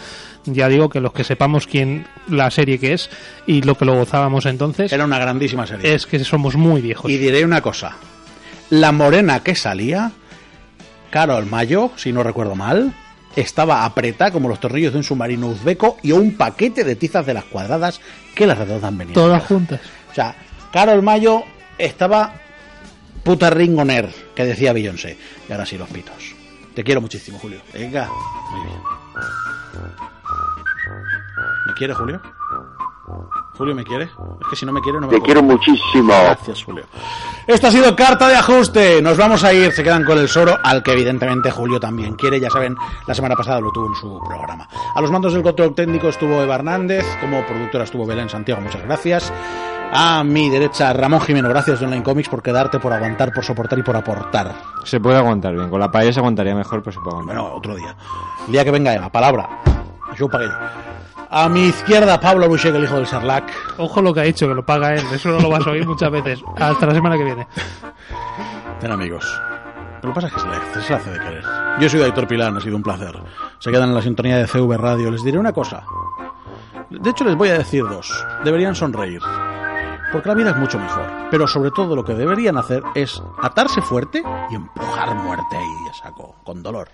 Ya digo que los que sepamos quién la serie que es y lo que lo gozábamos entonces, Era una grandísima serie. es que somos muy viejos. Y diré una cosa. La morena que salía, Carol Mayo, si no recuerdo mal, estaba apretada como los tornillos de un submarino uzbeco y un paquete de tizas de las cuadradas que las redondas venían. Todas juntas. O sea, Carol Mayo estaba puta ringoner, que decía Beyoncé. Y ahora sí los pitos. Te quiero muchísimo, Julio. Venga. Muy bien. ¿Me quiere, Julio? ¿Julio me quiere? Es que si no me quiere no me Te puedo- quiero muchísimo. Gracias, Julio. Esto ha sido carta de ajuste. Nos vamos a ir. Se quedan con el Soro, al que evidentemente Julio también quiere. Ya saben, la semana pasada lo tuvo en su programa. A los mandos del control técnico estuvo Eva Hernández. Como productora estuvo Belén Santiago. Muchas gracias. A mi derecha, Ramón Jimeno. Gracias de Online Comics por quedarte, por aguantar, por soportar y por aportar. Se puede aguantar bien. Con la paella se aguantaría mejor, pero se puede aguantar. Bueno, otro día. El día que venga Eva, palabra. Yo pagué. A mi izquierda, Pablo Buchek, el hijo del Sarlac. Ojo lo que ha dicho, que lo paga él. Eso no lo vas a oír muchas veces. Hasta la semana que viene. Ten amigos. Lo que pasa es que se le, se le hace de querer. Yo soy Aitor Pilán, ha sido un placer. Se quedan en la sintonía de CV Radio. Les diré una cosa. De hecho, les voy a decir dos. Deberían sonreír. Porque la vida es mucho mejor. Pero sobre todo lo que deberían hacer es atarse fuerte y empujar muerte ahí a saco, con dolor.